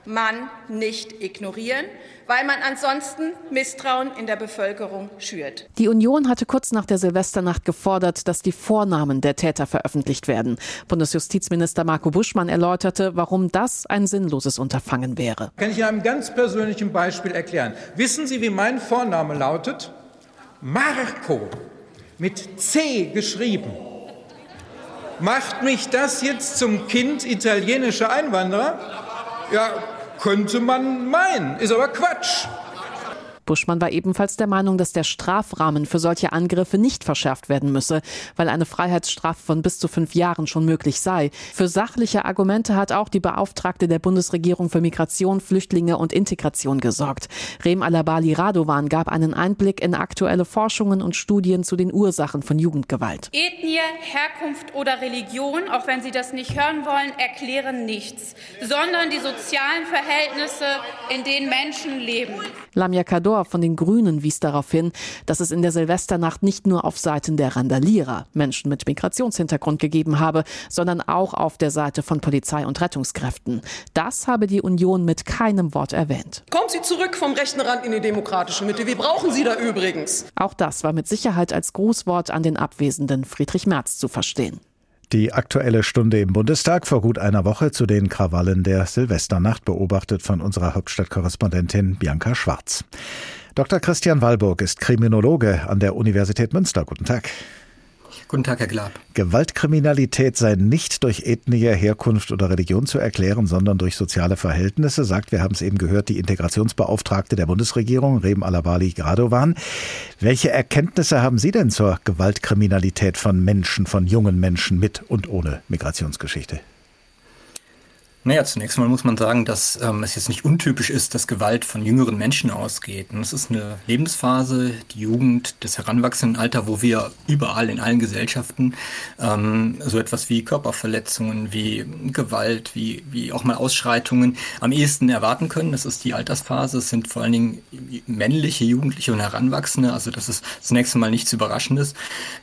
man nicht ignorieren, weil man ansonsten Misstrauen in der Bevölkerung schürt. Die Union hatte kurz nach der Silvesternacht gefordert, dass die Vornamen der Täter veröffentlicht werden. Bundesjustizminister Marco Buschmann erläuterte, warum das ein sinnloses Unterfangen wäre. Kann ich in einem ganz persönlichen Beispiel erklären. Wissen Sie, wie mein Vorname lautet? Marco mit C geschrieben. Macht mich das jetzt zum Kind italienischer Einwanderer? Ja, könnte man meinen, ist aber Quatsch. Buschmann war ebenfalls der Meinung, dass der Strafrahmen für solche Angriffe nicht verschärft werden müsse, weil eine Freiheitsstrafe von bis zu fünf Jahren schon möglich sei. Für sachliche Argumente hat auch die Beauftragte der Bundesregierung für Migration, Flüchtlinge und Integration gesorgt. Rem Alabali Radovan gab einen Einblick in aktuelle Forschungen und Studien zu den Ursachen von Jugendgewalt. Ethnie, Herkunft oder Religion, auch wenn Sie das nicht hören wollen, erklären nichts, sondern die sozialen Verhältnisse, in denen Menschen leben. Lamia Kador Major von den Grünen wies darauf hin, dass es in der Silvesternacht nicht nur auf Seiten der Randalierer Menschen mit Migrationshintergrund gegeben habe, sondern auch auf der Seite von Polizei und Rettungskräften. Das habe die Union mit keinem Wort erwähnt. Kommen Sie zurück vom rechten Rand in die demokratische Mitte. Wir brauchen Sie da übrigens. Auch das war mit Sicherheit als Grußwort an den abwesenden Friedrich Merz zu verstehen. Die aktuelle Stunde im Bundestag vor gut einer Woche zu den Krawallen der Silvesternacht beobachtet von unserer Hauptstadtkorrespondentin Bianca Schwarz. Dr. Christian Walburg ist Kriminologe an der Universität Münster. Guten Tag. Guten Tag, Herr Glab. Gewaltkriminalität sei nicht durch Ethnie, Herkunft oder Religion zu erklären, sondern durch soziale Verhältnisse, sagt, wir haben es eben gehört, die Integrationsbeauftragte der Bundesregierung, Rem Alabali Gradovan. Welche Erkenntnisse haben Sie denn zur Gewaltkriminalität von Menschen, von jungen Menschen mit und ohne Migrationsgeschichte? Naja, zunächst mal muss man sagen, dass ähm, es jetzt nicht untypisch ist, dass Gewalt von jüngeren Menschen ausgeht. Und es ist eine Lebensphase, die Jugend, das Heranwachsendenalter, wo wir überall in allen Gesellschaften ähm, so etwas wie Körperverletzungen, wie Gewalt, wie, wie auch mal Ausschreitungen am ehesten erwarten können. Das ist die Altersphase. Es sind vor allen Dingen männliche Jugendliche und Heranwachsende. Also das ist zunächst einmal nichts Überraschendes.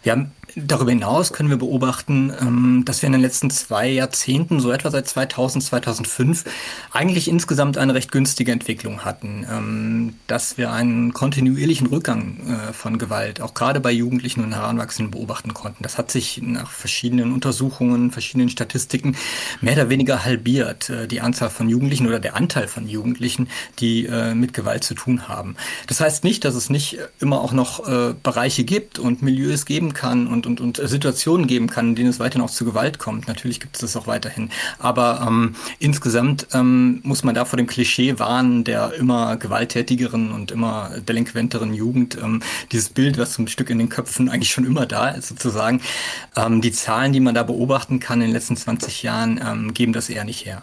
Wir haben darüber hinaus können wir beobachten, ähm, dass wir in den letzten zwei Jahrzehnten, so etwa seit 2000, 2005 eigentlich insgesamt eine recht günstige Entwicklung hatten, ähm, dass wir einen kontinuierlichen Rückgang äh, von Gewalt auch gerade bei Jugendlichen und Heranwachsenden beobachten konnten. Das hat sich nach verschiedenen Untersuchungen, verschiedenen Statistiken mehr oder weniger halbiert, äh, die Anzahl von Jugendlichen oder der Anteil von Jugendlichen, die äh, mit Gewalt zu tun haben. Das heißt nicht, dass es nicht immer auch noch Bereiche gibt und Milieus geben kann und und, und, und Situationen geben kann, in denen es weiterhin auch zu Gewalt kommt. Natürlich gibt es das auch weiterhin. Aber ähm, insgesamt ähm, muss man da vor dem Klischee warnen der immer gewalttätigeren und immer delinquenteren Jugend. Ähm, dieses Bild, was zum Stück in den Köpfen eigentlich schon immer da ist, sozusagen. Ähm, die Zahlen, die man da beobachten kann in den letzten 20 Jahren, ähm, geben das eher nicht her.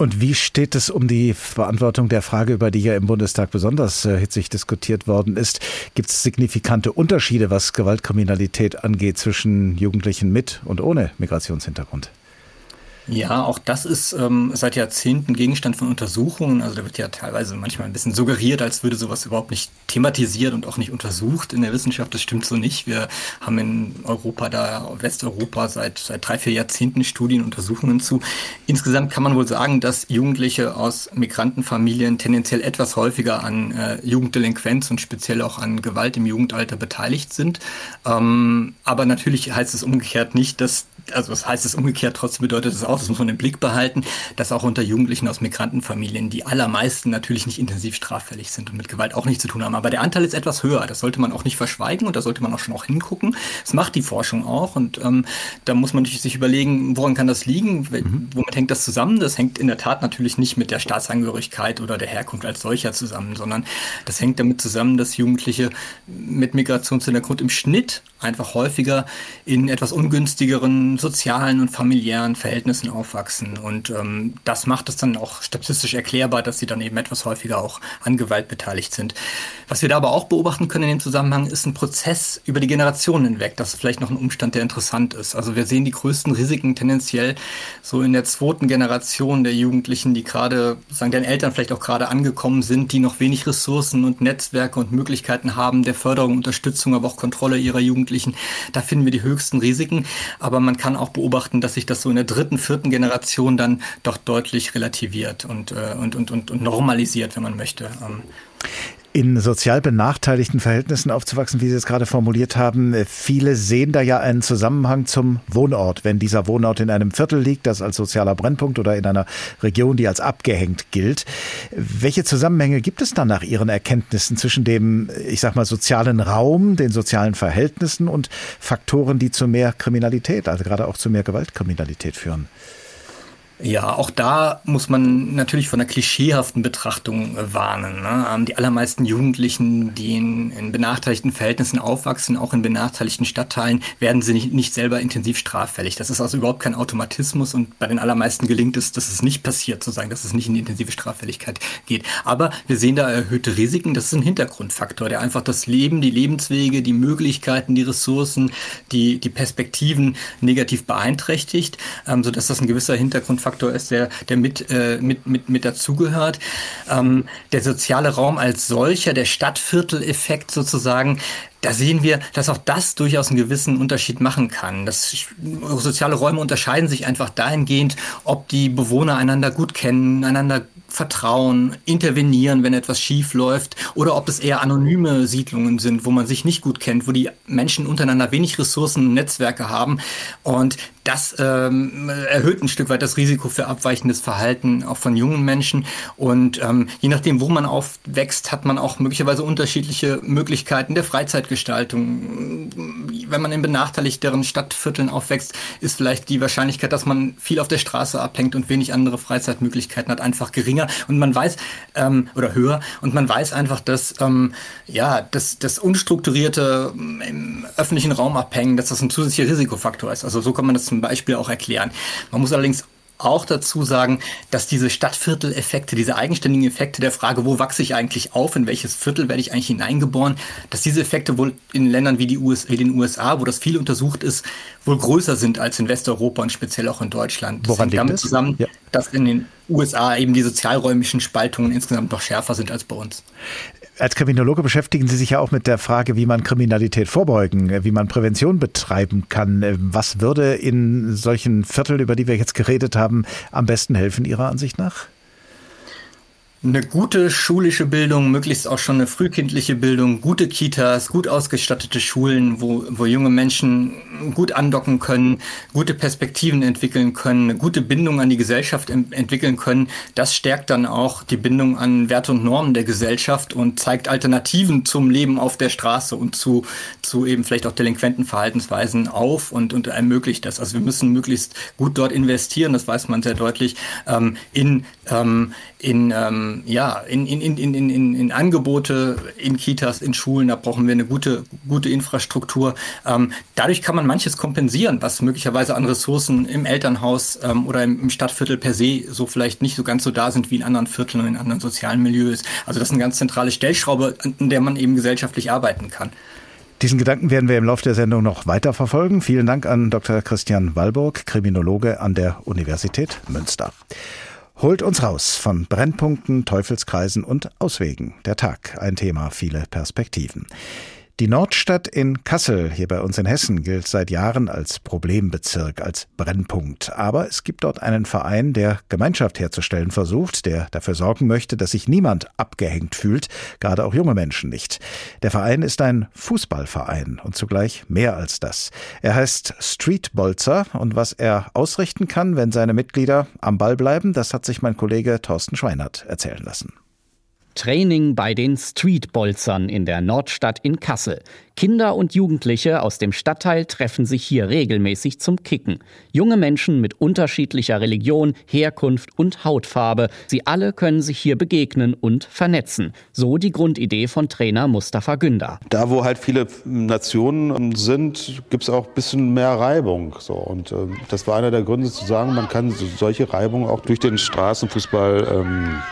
Und wie steht es um die Beantwortung der Frage, über die ja im Bundestag besonders äh, hitzig diskutiert worden ist? Gibt es signifikante Unterschiede, was Gewaltkriminalität angeht, zwischen Jugendlichen mit und ohne Migrationshintergrund? Ja, auch das ist ähm, seit Jahrzehnten Gegenstand von Untersuchungen. Also da wird ja teilweise manchmal ein bisschen suggeriert, als würde sowas überhaupt nicht thematisiert und auch nicht untersucht in der Wissenschaft. Das stimmt so nicht. Wir haben in Europa da, Westeuropa, seit, seit drei, vier Jahrzehnten Studien, Untersuchungen zu. Insgesamt kann man wohl sagen, dass Jugendliche aus Migrantenfamilien tendenziell etwas häufiger an äh, Jugenddelinquenz und speziell auch an Gewalt im Jugendalter beteiligt sind. Ähm, aber natürlich heißt es umgekehrt nicht, dass also das heißt es umgekehrt, trotzdem bedeutet es auch, das muss man im Blick behalten, dass auch unter Jugendlichen aus Migrantenfamilien die allermeisten natürlich nicht intensiv straffällig sind und mit Gewalt auch nichts zu tun haben. Aber der Anteil ist etwas höher. Das sollte man auch nicht verschweigen und da sollte man auch schon auch hingucken. Das macht die Forschung auch und ähm, da muss man sich überlegen, woran kann das liegen? Mhm. Womit hängt das zusammen? Das hängt in der Tat natürlich nicht mit der Staatsangehörigkeit oder der Herkunft als solcher zusammen, sondern das hängt damit zusammen, dass Jugendliche mit Migrationshintergrund im Schnitt einfach häufiger in etwas ungünstigeren sozialen und familiären Verhältnissen aufwachsen. Und ähm, das macht es dann auch statistisch erklärbar, dass sie dann eben etwas häufiger auch an Gewalt beteiligt sind. Was wir da aber auch beobachten können in dem Zusammenhang, ist ein Prozess über die Generationen hinweg. Das ist vielleicht noch ein Umstand, der interessant ist. Also wir sehen die größten Risiken tendenziell so in der zweiten Generation der Jugendlichen, die gerade, sagen deren Eltern vielleicht auch gerade angekommen sind, die noch wenig Ressourcen und Netzwerke und Möglichkeiten haben der Förderung, Unterstützung, aber auch Kontrolle ihrer Jugend Jugendlichen. Da finden wir die höchsten Risiken. Aber man kann auch beobachten, dass sich das so in der dritten, vierten Generation dann doch deutlich relativiert und, äh, und, und, und, und normalisiert, wenn man möchte. In sozial benachteiligten Verhältnissen aufzuwachsen, wie Sie es gerade formuliert haben. Viele sehen da ja einen Zusammenhang zum Wohnort. Wenn dieser Wohnort in einem Viertel liegt, das als sozialer Brennpunkt oder in einer Region, die als abgehängt gilt. Welche Zusammenhänge gibt es dann nach Ihren Erkenntnissen zwischen dem, ich sag mal, sozialen Raum, den sozialen Verhältnissen und Faktoren, die zu mehr Kriminalität, also gerade auch zu mehr Gewaltkriminalität führen? Ja, auch da muss man natürlich von einer klischeehaften Betrachtung äh, warnen. Ne? Ähm, die allermeisten Jugendlichen, die in, in, benachteiligten Verhältnissen aufwachsen, auch in benachteiligten Stadtteilen, werden sie nicht, nicht, selber intensiv straffällig. Das ist also überhaupt kein Automatismus und bei den allermeisten gelingt es, dass es nicht passiert, sozusagen, dass es nicht in die intensive Straffälligkeit geht. Aber wir sehen da erhöhte Risiken. Das ist ein Hintergrundfaktor, der einfach das Leben, die Lebenswege, die Möglichkeiten, die Ressourcen, die, die Perspektiven negativ beeinträchtigt, ähm, sodass das ein gewisser Hintergrundfaktor Faktor ist, der, der mit, äh, mit, mit, mit dazugehört. Ähm, der soziale Raum als solcher, der Stadtvierteleffekt sozusagen, da sehen wir, dass auch das durchaus einen gewissen Unterschied machen kann. Das, soziale Räume unterscheiden sich einfach dahingehend, ob die Bewohner einander gut kennen, einander vertrauen, intervenieren, wenn etwas schief läuft, oder ob es eher anonyme Siedlungen sind, wo man sich nicht gut kennt, wo die Menschen untereinander wenig Ressourcen und Netzwerke haben. Und das ähm, erhöht ein Stück weit das Risiko für abweichendes Verhalten auch von jungen Menschen. Und ähm, je nachdem, wo man aufwächst, hat man auch möglicherweise unterschiedliche Möglichkeiten der Freizeitgestaltung. Wenn man in benachteiligteren Stadtvierteln aufwächst, ist vielleicht die Wahrscheinlichkeit, dass man viel auf der Straße abhängt und wenig andere Freizeitmöglichkeiten hat, einfach geringer. Und man weiß, ähm, oder höher, und man weiß einfach, dass ähm, ja, das, das unstrukturierte im öffentlichen Raum abhängen, dass das ein zusätzlicher Risikofaktor ist. Also so kann man das zum zum Beispiel auch erklären. Man muss allerdings auch dazu sagen, dass diese Stadtviertel-Effekte, diese eigenständigen Effekte der Frage, wo wachse ich eigentlich auf, in welches Viertel werde ich eigentlich hineingeboren, dass diese Effekte wohl in Ländern wie, die US, wie den USA, wo das viel untersucht ist, wohl größer sind als in Westeuropa und speziell auch in Deutschland. Das Woran hängt damit das? zusammen, ja. dass in den USA eben die sozialräumischen Spaltungen insgesamt noch schärfer sind als bei uns. Als Kriminologe beschäftigen Sie sich ja auch mit der Frage, wie man Kriminalität vorbeugen, wie man Prävention betreiben kann. Was würde in solchen Vierteln, über die wir jetzt geredet haben, am besten helfen, Ihrer Ansicht nach? Eine gute schulische Bildung, möglichst auch schon eine frühkindliche Bildung, gute Kitas, gut ausgestattete Schulen, wo, wo junge Menschen gut andocken können, gute Perspektiven entwickeln können, eine gute Bindung an die Gesellschaft entwickeln können, das stärkt dann auch die Bindung an Werte und Normen der Gesellschaft und zeigt Alternativen zum Leben auf der Straße und zu, zu eben vielleicht auch delinquenten Verhaltensweisen auf und, und ermöglicht das. Also wir müssen möglichst gut dort investieren, das weiß man sehr deutlich, ähm, in, ähm, in ähm, ja, in, in, in, in, in, in Angebote in Kitas, in Schulen, da brauchen wir eine gute, gute Infrastruktur. Ähm, dadurch kann man manches kompensieren, was möglicherweise an Ressourcen im Elternhaus ähm, oder im, im, Stadtviertel per se so vielleicht nicht so ganz so da sind wie in anderen Vierteln und in anderen sozialen Milieus. Also das ist eine ganz zentrale Stellschraube, an der man eben gesellschaftlich arbeiten kann. Diesen Gedanken werden wir im Laufe der Sendung noch weiter verfolgen. Vielen Dank an Dr. Christian Wallburg, Kriminologe an der Universität Münster. Holt uns raus von Brennpunkten, Teufelskreisen und Auswegen. Der Tag, ein Thema, viele Perspektiven. Die Nordstadt in Kassel, hier bei uns in Hessen, gilt seit Jahren als Problembezirk, als Brennpunkt. Aber es gibt dort einen Verein, der Gemeinschaft herzustellen versucht, der dafür sorgen möchte, dass sich niemand abgehängt fühlt, gerade auch junge Menschen nicht. Der Verein ist ein Fußballverein und zugleich mehr als das. Er heißt Street Bolzer und was er ausrichten kann, wenn seine Mitglieder am Ball bleiben, das hat sich mein Kollege Thorsten Schweinert erzählen lassen. Training bei den Streetbolzern in der Nordstadt in Kassel. Kinder und Jugendliche aus dem Stadtteil treffen sich hier regelmäßig zum Kicken. Junge Menschen mit unterschiedlicher Religion, Herkunft und Hautfarbe. Sie alle können sich hier begegnen und vernetzen. So die Grundidee von Trainer Mustafa Günder. Da, wo halt viele Nationen sind, gibt es auch ein bisschen mehr Reibung. So. Und äh, das war einer der Gründe zu sagen, man kann solche Reibung auch durch den Straßenfußball ähm,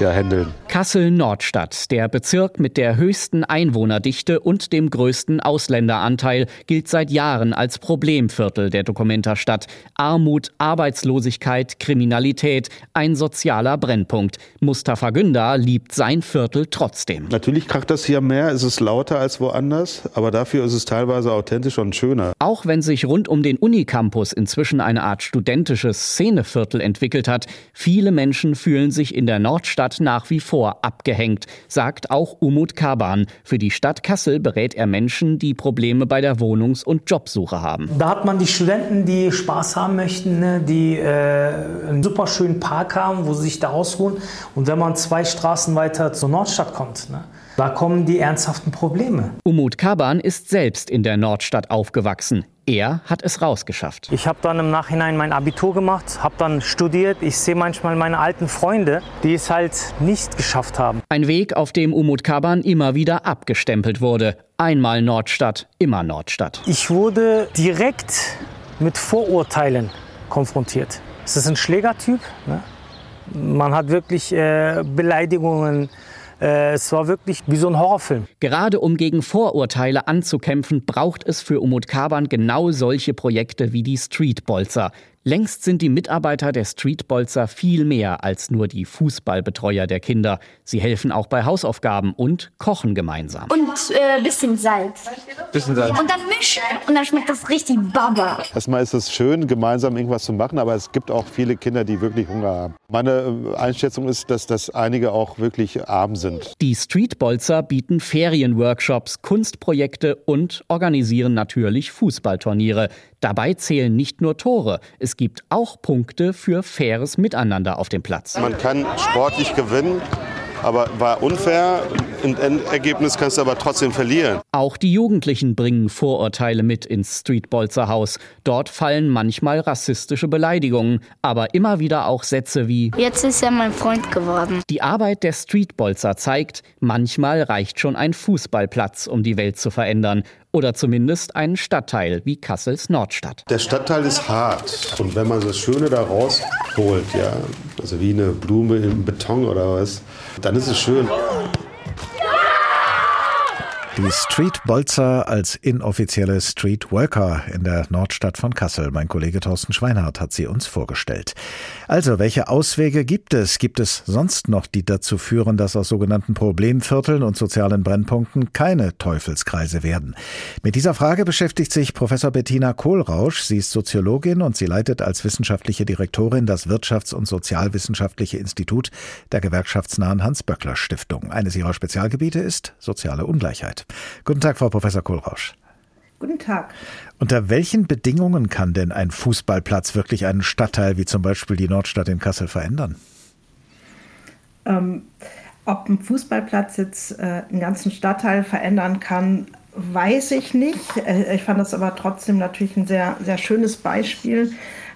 ja, handeln. Kassel-Nordstadt, der Bezirk mit der höchsten Einwohnerdichte und dem größten Ausländeranteil, gilt seit Jahren als Problemviertel der Dokumentastadt. Armut, Arbeitslosigkeit, Kriminalität, ein sozialer Brennpunkt. Mustafa Günder liebt sein Viertel trotzdem. Natürlich kracht das hier mehr, es ist lauter als woanders, aber dafür ist es teilweise authentischer und schöner. Auch wenn sich rund um den Unicampus inzwischen eine Art studentisches Szeneviertel entwickelt hat, viele Menschen fühlen sich in der Nordstadt Stadt nach wie vor abgehängt, sagt auch Umut Kaban. Für die Stadt Kassel berät er Menschen, die Probleme bei der Wohnungs- und Jobsuche haben. Da hat man die Studenten, die Spaß haben möchten, ne, die äh, einen super schönen Park haben, wo sie sich da ausruhen. Und wenn man zwei Straßen weiter zur Nordstadt kommt, ne, da kommen die ernsthaften Probleme. Umut Kaban ist selbst in der Nordstadt aufgewachsen. Er hat es rausgeschafft. Ich habe dann im Nachhinein mein Abitur gemacht, habe dann studiert. Ich sehe manchmal meine alten Freunde, die es halt nicht geschafft haben. Ein Weg, auf dem Umut Kaban immer wieder abgestempelt wurde. Einmal Nordstadt, immer Nordstadt. Ich wurde direkt mit Vorurteilen konfrontiert. Es ist ein Schlägertyp. Ne? Man hat wirklich äh, Beleidigungen äh, es war wirklich wie so ein Horrorfilm. Gerade um gegen Vorurteile anzukämpfen, braucht es für Umut Kaban genau solche Projekte wie die Streetbolzer. Längst sind die Mitarbeiter der Streetbolzer viel mehr als nur die Fußballbetreuer der Kinder. Sie helfen auch bei Hausaufgaben und kochen gemeinsam. Und äh, bisschen Salz. Bisschen Salz. Und dann mischen und dann schmeckt das richtig baba. Erstmal ist es schön, gemeinsam irgendwas zu machen, aber es gibt auch viele Kinder, die wirklich Hunger haben. Meine äh, Einschätzung ist, dass das einige auch wirklich arm sind. Die Streetbolzer bieten Ferienworkshops, Kunstprojekte und organisieren natürlich Fußballturniere. Dabei zählen nicht nur Tore, es gibt auch Punkte für faires Miteinander auf dem Platz. Man kann sportlich gewinnen, aber war unfair. Im Endergebnis kannst du aber trotzdem verlieren. Auch die Jugendlichen bringen Vorurteile mit ins Streetbolzer Haus. Dort fallen manchmal rassistische Beleidigungen, aber immer wieder auch Sätze wie Jetzt ist er mein Freund geworden. Die Arbeit der Streetbolzer zeigt, manchmal reicht schon ein Fußballplatz, um die Welt zu verändern. Oder zumindest ein Stadtteil wie Kassels Nordstadt. Der Stadtteil ist hart. Und wenn man das Schöne da rausholt, ja, also wie eine Blume im Beton oder was, dann ist es schön. Die Street Bolzer als inoffizielle Street Worker in der Nordstadt von Kassel. Mein Kollege Thorsten Schweinhardt hat sie uns vorgestellt. Also, welche Auswege gibt es? Gibt es sonst noch, die dazu führen, dass aus sogenannten Problemvierteln und sozialen Brennpunkten keine Teufelskreise werden? Mit dieser Frage beschäftigt sich Professor Bettina Kohlrausch. Sie ist Soziologin und sie leitet als wissenschaftliche Direktorin das Wirtschafts- und Sozialwissenschaftliche Institut der gewerkschaftsnahen Hans-Böckler-Stiftung. Eines ihrer Spezialgebiete ist soziale Ungleichheit. Guten Tag, Frau Professor Kohlrausch. Guten Tag. Unter welchen Bedingungen kann denn ein Fußballplatz wirklich einen Stadtteil wie zum Beispiel die Nordstadt in Kassel verändern? Ähm, ob ein Fußballplatz jetzt äh, einen ganzen Stadtteil verändern kann, weiß ich nicht. Äh, ich fand das aber trotzdem natürlich ein sehr, sehr schönes Beispiel.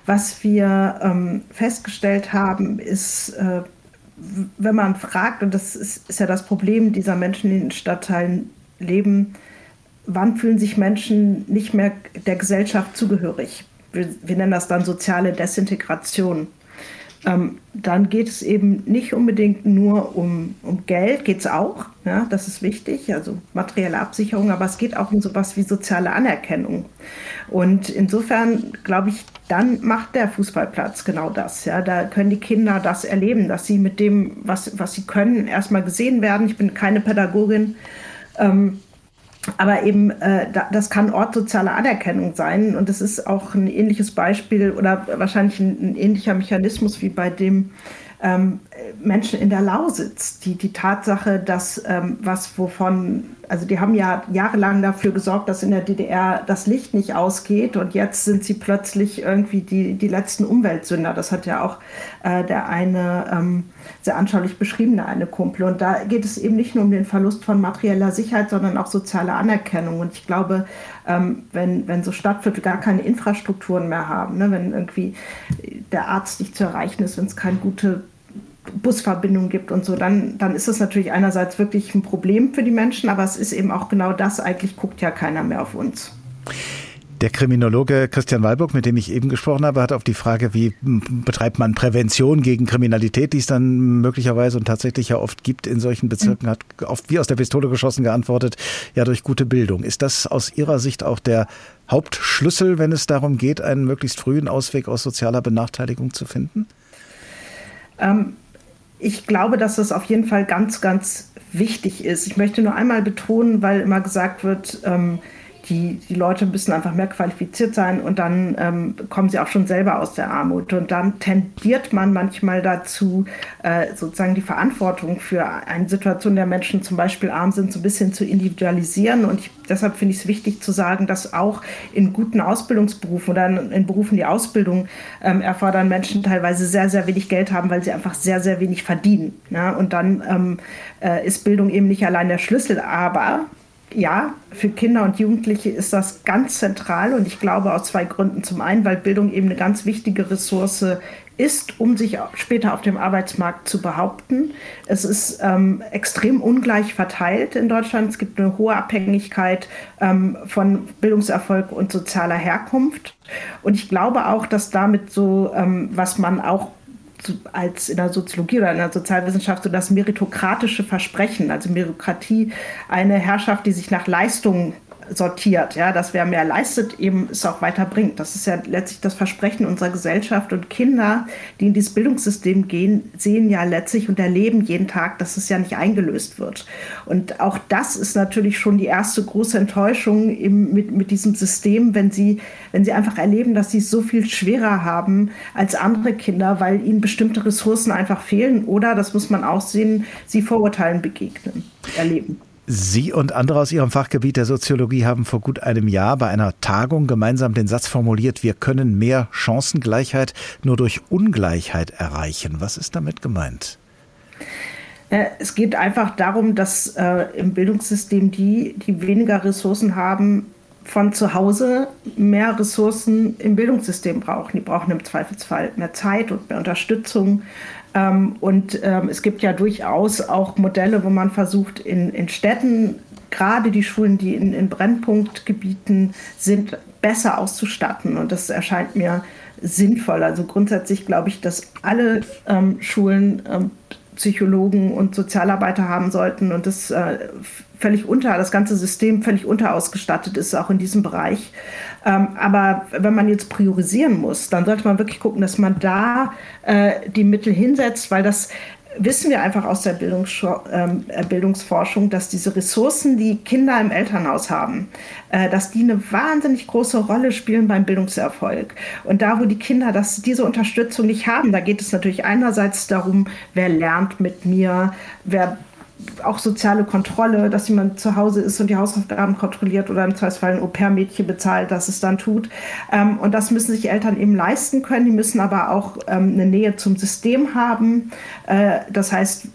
Was wir ähm, festgestellt haben, ist, äh, wenn man fragt, und das ist, ist ja das Problem dieser Menschen, die in den Stadtteilen leben, wann fühlen sich Menschen nicht mehr der Gesellschaft zugehörig? Wir, wir nennen das dann soziale Desintegration. Ähm, dann geht es eben nicht unbedingt nur um, um Geld, geht es auch, ja, das ist wichtig, also materielle Absicherung, aber es geht auch um sowas wie soziale Anerkennung. Und insofern glaube ich, dann macht der Fußballplatz genau das. Ja. Da können die Kinder das erleben, dass sie mit dem, was, was sie können, erstmal gesehen werden. Ich bin keine Pädagogin. Ähm, aber eben, äh, das kann Ort sozialer Anerkennung sein. Und das ist auch ein ähnliches Beispiel oder wahrscheinlich ein, ein ähnlicher Mechanismus wie bei dem ähm, Menschen in der Lausitz. Die, die Tatsache, dass ähm, was wovon, also die haben ja jahrelang dafür gesorgt, dass in der DDR das Licht nicht ausgeht und jetzt sind sie plötzlich irgendwie die, die letzten Umweltsünder. Das hat ja auch äh, der eine ähm, sehr anschaulich beschrieben, der eine Kumpel. Und da geht es eben nicht nur um den Verlust von materieller Sicherheit, sondern auch soziale Anerkennung. Und ich glaube, ähm, wenn, wenn so Stadtviertel gar keine Infrastrukturen mehr haben, ne, wenn irgendwie der Arzt nicht zu erreichen ist, wenn es keine gute Busverbindung gibt und so, dann, dann ist das natürlich einerseits wirklich ein Problem für die Menschen, aber es ist eben auch genau das, eigentlich guckt ja keiner mehr auf uns. Der Kriminologe Christian Walburg, mit dem ich eben gesprochen habe, hat auf die Frage, wie betreibt man Prävention gegen Kriminalität, die es dann möglicherweise und tatsächlich ja oft gibt in solchen Bezirken, hat oft wie aus der Pistole geschossen geantwortet, ja durch gute Bildung. Ist das aus Ihrer Sicht auch der Hauptschlüssel, wenn es darum geht, einen möglichst frühen Ausweg aus sozialer Benachteiligung zu finden? Ähm, ich glaube, dass das auf jeden Fall ganz, ganz wichtig ist. Ich möchte nur einmal betonen, weil immer gesagt wird, ähm, die, die Leute müssen einfach mehr qualifiziert sein und dann ähm, kommen sie auch schon selber aus der Armut. Und dann tendiert man manchmal dazu, äh, sozusagen die Verantwortung für eine Situation der Menschen, zum Beispiel arm sind, so ein bisschen zu individualisieren. Und ich, deshalb finde ich es wichtig zu sagen, dass auch in guten Ausbildungsberufen oder in, in Berufen, die Ausbildung ähm, erfordern, Menschen teilweise sehr, sehr wenig Geld haben, weil sie einfach sehr, sehr wenig verdienen. Ja? Und dann ähm, äh, ist Bildung eben nicht allein der Schlüssel, aber ja, für Kinder und Jugendliche ist das ganz zentral und ich glaube aus zwei Gründen. Zum einen, weil Bildung eben eine ganz wichtige Ressource ist, um sich später auf dem Arbeitsmarkt zu behaupten. Es ist ähm, extrem ungleich verteilt in Deutschland. Es gibt eine hohe Abhängigkeit ähm, von Bildungserfolg und sozialer Herkunft. Und ich glaube auch, dass damit so, ähm, was man auch als in der Soziologie oder in der Sozialwissenschaft so das meritokratische Versprechen, also Meritokratie, eine Herrschaft, die sich nach Leistung sortiert, ja, dass wer mehr leistet, eben es auch weiterbringt. Das ist ja letztlich das Versprechen unserer Gesellschaft und Kinder, die in dieses Bildungssystem gehen, sehen ja letztlich und erleben jeden Tag, dass es ja nicht eingelöst wird. Und auch das ist natürlich schon die erste große Enttäuschung im, mit, mit diesem System, wenn sie, wenn sie einfach erleben, dass sie es so viel schwerer haben als andere Kinder, weil ihnen bestimmte Ressourcen einfach fehlen oder, das muss man auch sehen, sie Vorurteilen begegnen, erleben. Sie und andere aus Ihrem Fachgebiet der Soziologie haben vor gut einem Jahr bei einer Tagung gemeinsam den Satz formuliert, wir können mehr Chancengleichheit nur durch Ungleichheit erreichen. Was ist damit gemeint? Äh, es geht einfach darum, dass äh, im Bildungssystem die, die weniger Ressourcen haben, von zu Hause mehr Ressourcen im Bildungssystem brauchen. Die brauchen im Zweifelsfall mehr Zeit und mehr Unterstützung. Ähm, und ähm, es gibt ja durchaus auch Modelle, wo man versucht, in, in Städten, gerade die Schulen, die in, in Brennpunktgebieten sind, besser auszustatten. Und das erscheint mir sinnvoll. Also grundsätzlich glaube ich, dass alle ähm, Schulen ähm, Psychologen und Sozialarbeiter haben sollten und das äh, völlig unter, das ganze System völlig unterausgestattet ist, auch in diesem Bereich. Ähm, aber wenn man jetzt priorisieren muss, dann sollte man wirklich gucken, dass man da äh, die Mittel hinsetzt, weil das wissen wir einfach aus der Bildungs ähm, äh, Bildungsforschung, dass diese Ressourcen, die Kinder im Elternhaus haben, äh, dass die eine wahnsinnig große Rolle spielen beim Bildungserfolg. Und da, wo die Kinder das, diese Unterstützung nicht haben, da geht es natürlich einerseits darum, wer lernt mit mir, wer auch soziale Kontrolle, dass jemand zu Hause ist und die Hausaufgaben kontrolliert oder im Zweifelsfall ein Au-pair-Mädchen bezahlt, dass es dann tut. Ähm, und das müssen sich Eltern eben leisten können. Die müssen aber auch ähm, eine Nähe zum System haben. Äh, das heißt,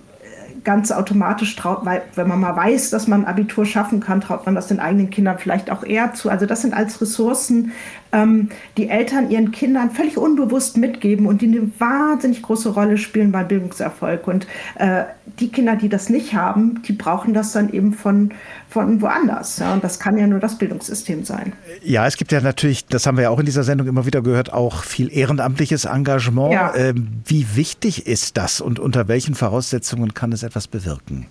ganz automatisch traut, weil wenn man mal weiß, dass man Abitur schaffen kann, traut man das den eigenen Kindern vielleicht auch eher zu. Also das sind als Ressourcen, ähm, die Eltern ihren Kindern völlig unbewusst mitgeben und die eine wahnsinnig große Rolle spielen beim Bildungserfolg. Und äh, die Kinder, die das nicht haben, die brauchen das dann eben von, von woanders. Ja? Und das kann ja nur das Bildungssystem sein. Ja, es gibt ja natürlich, das haben wir ja auch in dieser Sendung immer wieder gehört, auch viel ehrenamtliches Engagement. Ja. Ähm, wie wichtig ist das und unter welchen Voraussetzungen kann es etwas bewirken?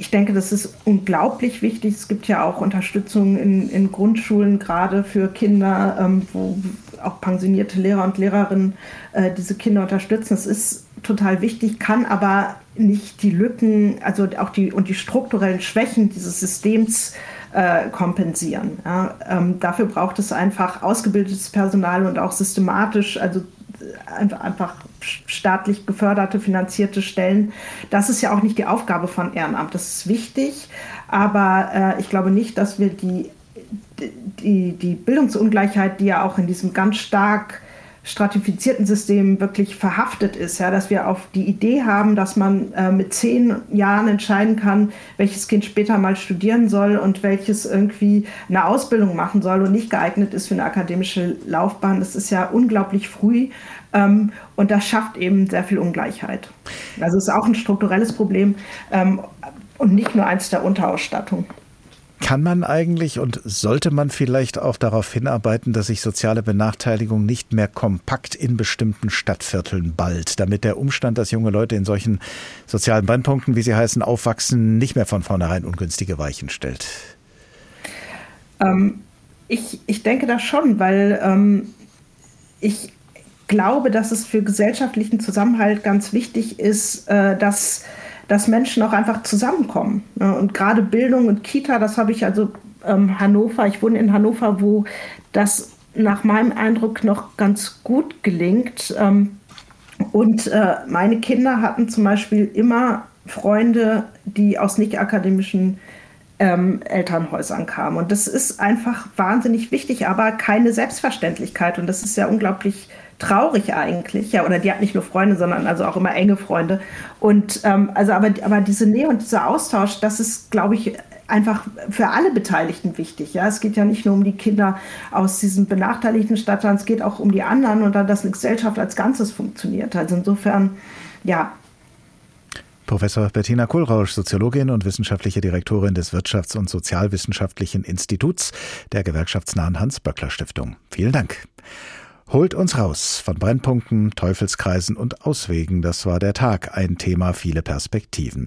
Ich denke, das ist unglaublich wichtig. Es gibt ja auch Unterstützung in, in Grundschulen, gerade für Kinder, ähm, wo auch pensionierte Lehrer und Lehrerinnen äh, diese Kinder unterstützen. Das ist total wichtig, kann aber nicht die Lücken, also auch die und die strukturellen Schwächen dieses Systems äh, kompensieren. Ja, ähm, dafür braucht es einfach ausgebildetes Personal und auch systematisch, also einfach, staatlich geförderte, finanzierte Stellen. Das ist ja auch nicht die Aufgabe von Ehrenamt. Das ist wichtig, aber äh, ich glaube nicht, dass wir die, die, die Bildungsungleichheit, die ja auch in diesem ganz stark stratifizierten System wirklich verhaftet ist, ja, dass wir auf die Idee haben, dass man äh, mit zehn Jahren entscheiden kann, welches Kind später mal studieren soll und welches irgendwie eine Ausbildung machen soll und nicht geeignet ist für eine akademische Laufbahn. Das ist ja unglaublich früh ähm, und das schafft eben sehr viel Ungleichheit. Also es ist auch ein strukturelles Problem ähm, und nicht nur eins der Unterausstattung. Kann man eigentlich und sollte man vielleicht auch darauf hinarbeiten, dass sich soziale Benachteiligung nicht mehr kompakt in bestimmten Stadtvierteln ballt, damit der Umstand, dass junge Leute in solchen sozialen Brennpunkten, wie sie heißen, aufwachsen, nicht mehr von vornherein ungünstige Weichen stellt? Ähm, ich, ich denke das schon, weil ähm, ich glaube, dass es für gesellschaftlichen Zusammenhalt ganz wichtig ist, äh, dass, dass Menschen auch einfach zusammenkommen. Und gerade Bildung und Kita, das habe ich also ähm, Hannover, ich wohne in Hannover, wo das nach meinem Eindruck noch ganz gut gelingt. Ähm, und äh, meine Kinder hatten zum Beispiel immer Freunde, die aus nicht akademischen ähm, Elternhäusern kamen. Und das ist einfach wahnsinnig wichtig, aber keine Selbstverständlichkeit. Und das ist ja unglaublich traurig eigentlich, ja, oder die hat nicht nur Freunde, sondern also auch immer enge Freunde. Und ähm, also aber, aber diese Nähe und dieser Austausch, das ist, glaube ich, einfach für alle Beteiligten wichtig. Ja, es geht ja nicht nur um die Kinder aus diesem benachteiligten Stadtteil, es geht auch um die anderen und dann, dass eine Gesellschaft als Ganzes funktioniert. Also insofern, ja, Professor Bettina Kohlrausch, Soziologin und wissenschaftliche Direktorin des Wirtschafts- und Sozialwissenschaftlichen Instituts der gewerkschaftsnahen Hans-Böckler-Stiftung. Vielen Dank. Holt uns raus von Brennpunkten, Teufelskreisen und Auswegen. Das war der Tag. Ein Thema, viele Perspektiven.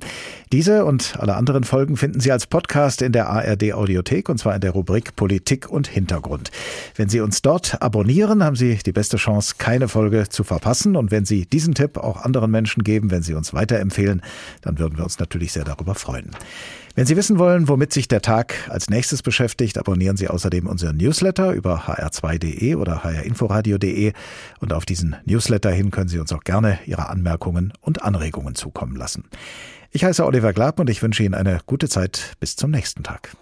Diese und alle anderen Folgen finden Sie als Podcast in der ARD Audiothek und zwar in der Rubrik Politik und Hintergrund. Wenn Sie uns dort abonnieren, haben Sie die beste Chance, keine Folge zu verpassen. Und wenn Sie diesen Tipp auch anderen Menschen geben, wenn Sie uns weiterempfehlen, dann würden wir uns natürlich sehr darüber freuen. Wenn Sie wissen wollen, womit sich der Tag als nächstes beschäftigt, abonnieren Sie außerdem unseren Newsletter über hr2.de oder hrinforadio.de und auf diesen Newsletter hin können Sie uns auch gerne Ihre Anmerkungen und Anregungen zukommen lassen. Ich heiße Oliver Glab und ich wünsche Ihnen eine gute Zeit bis zum nächsten Tag.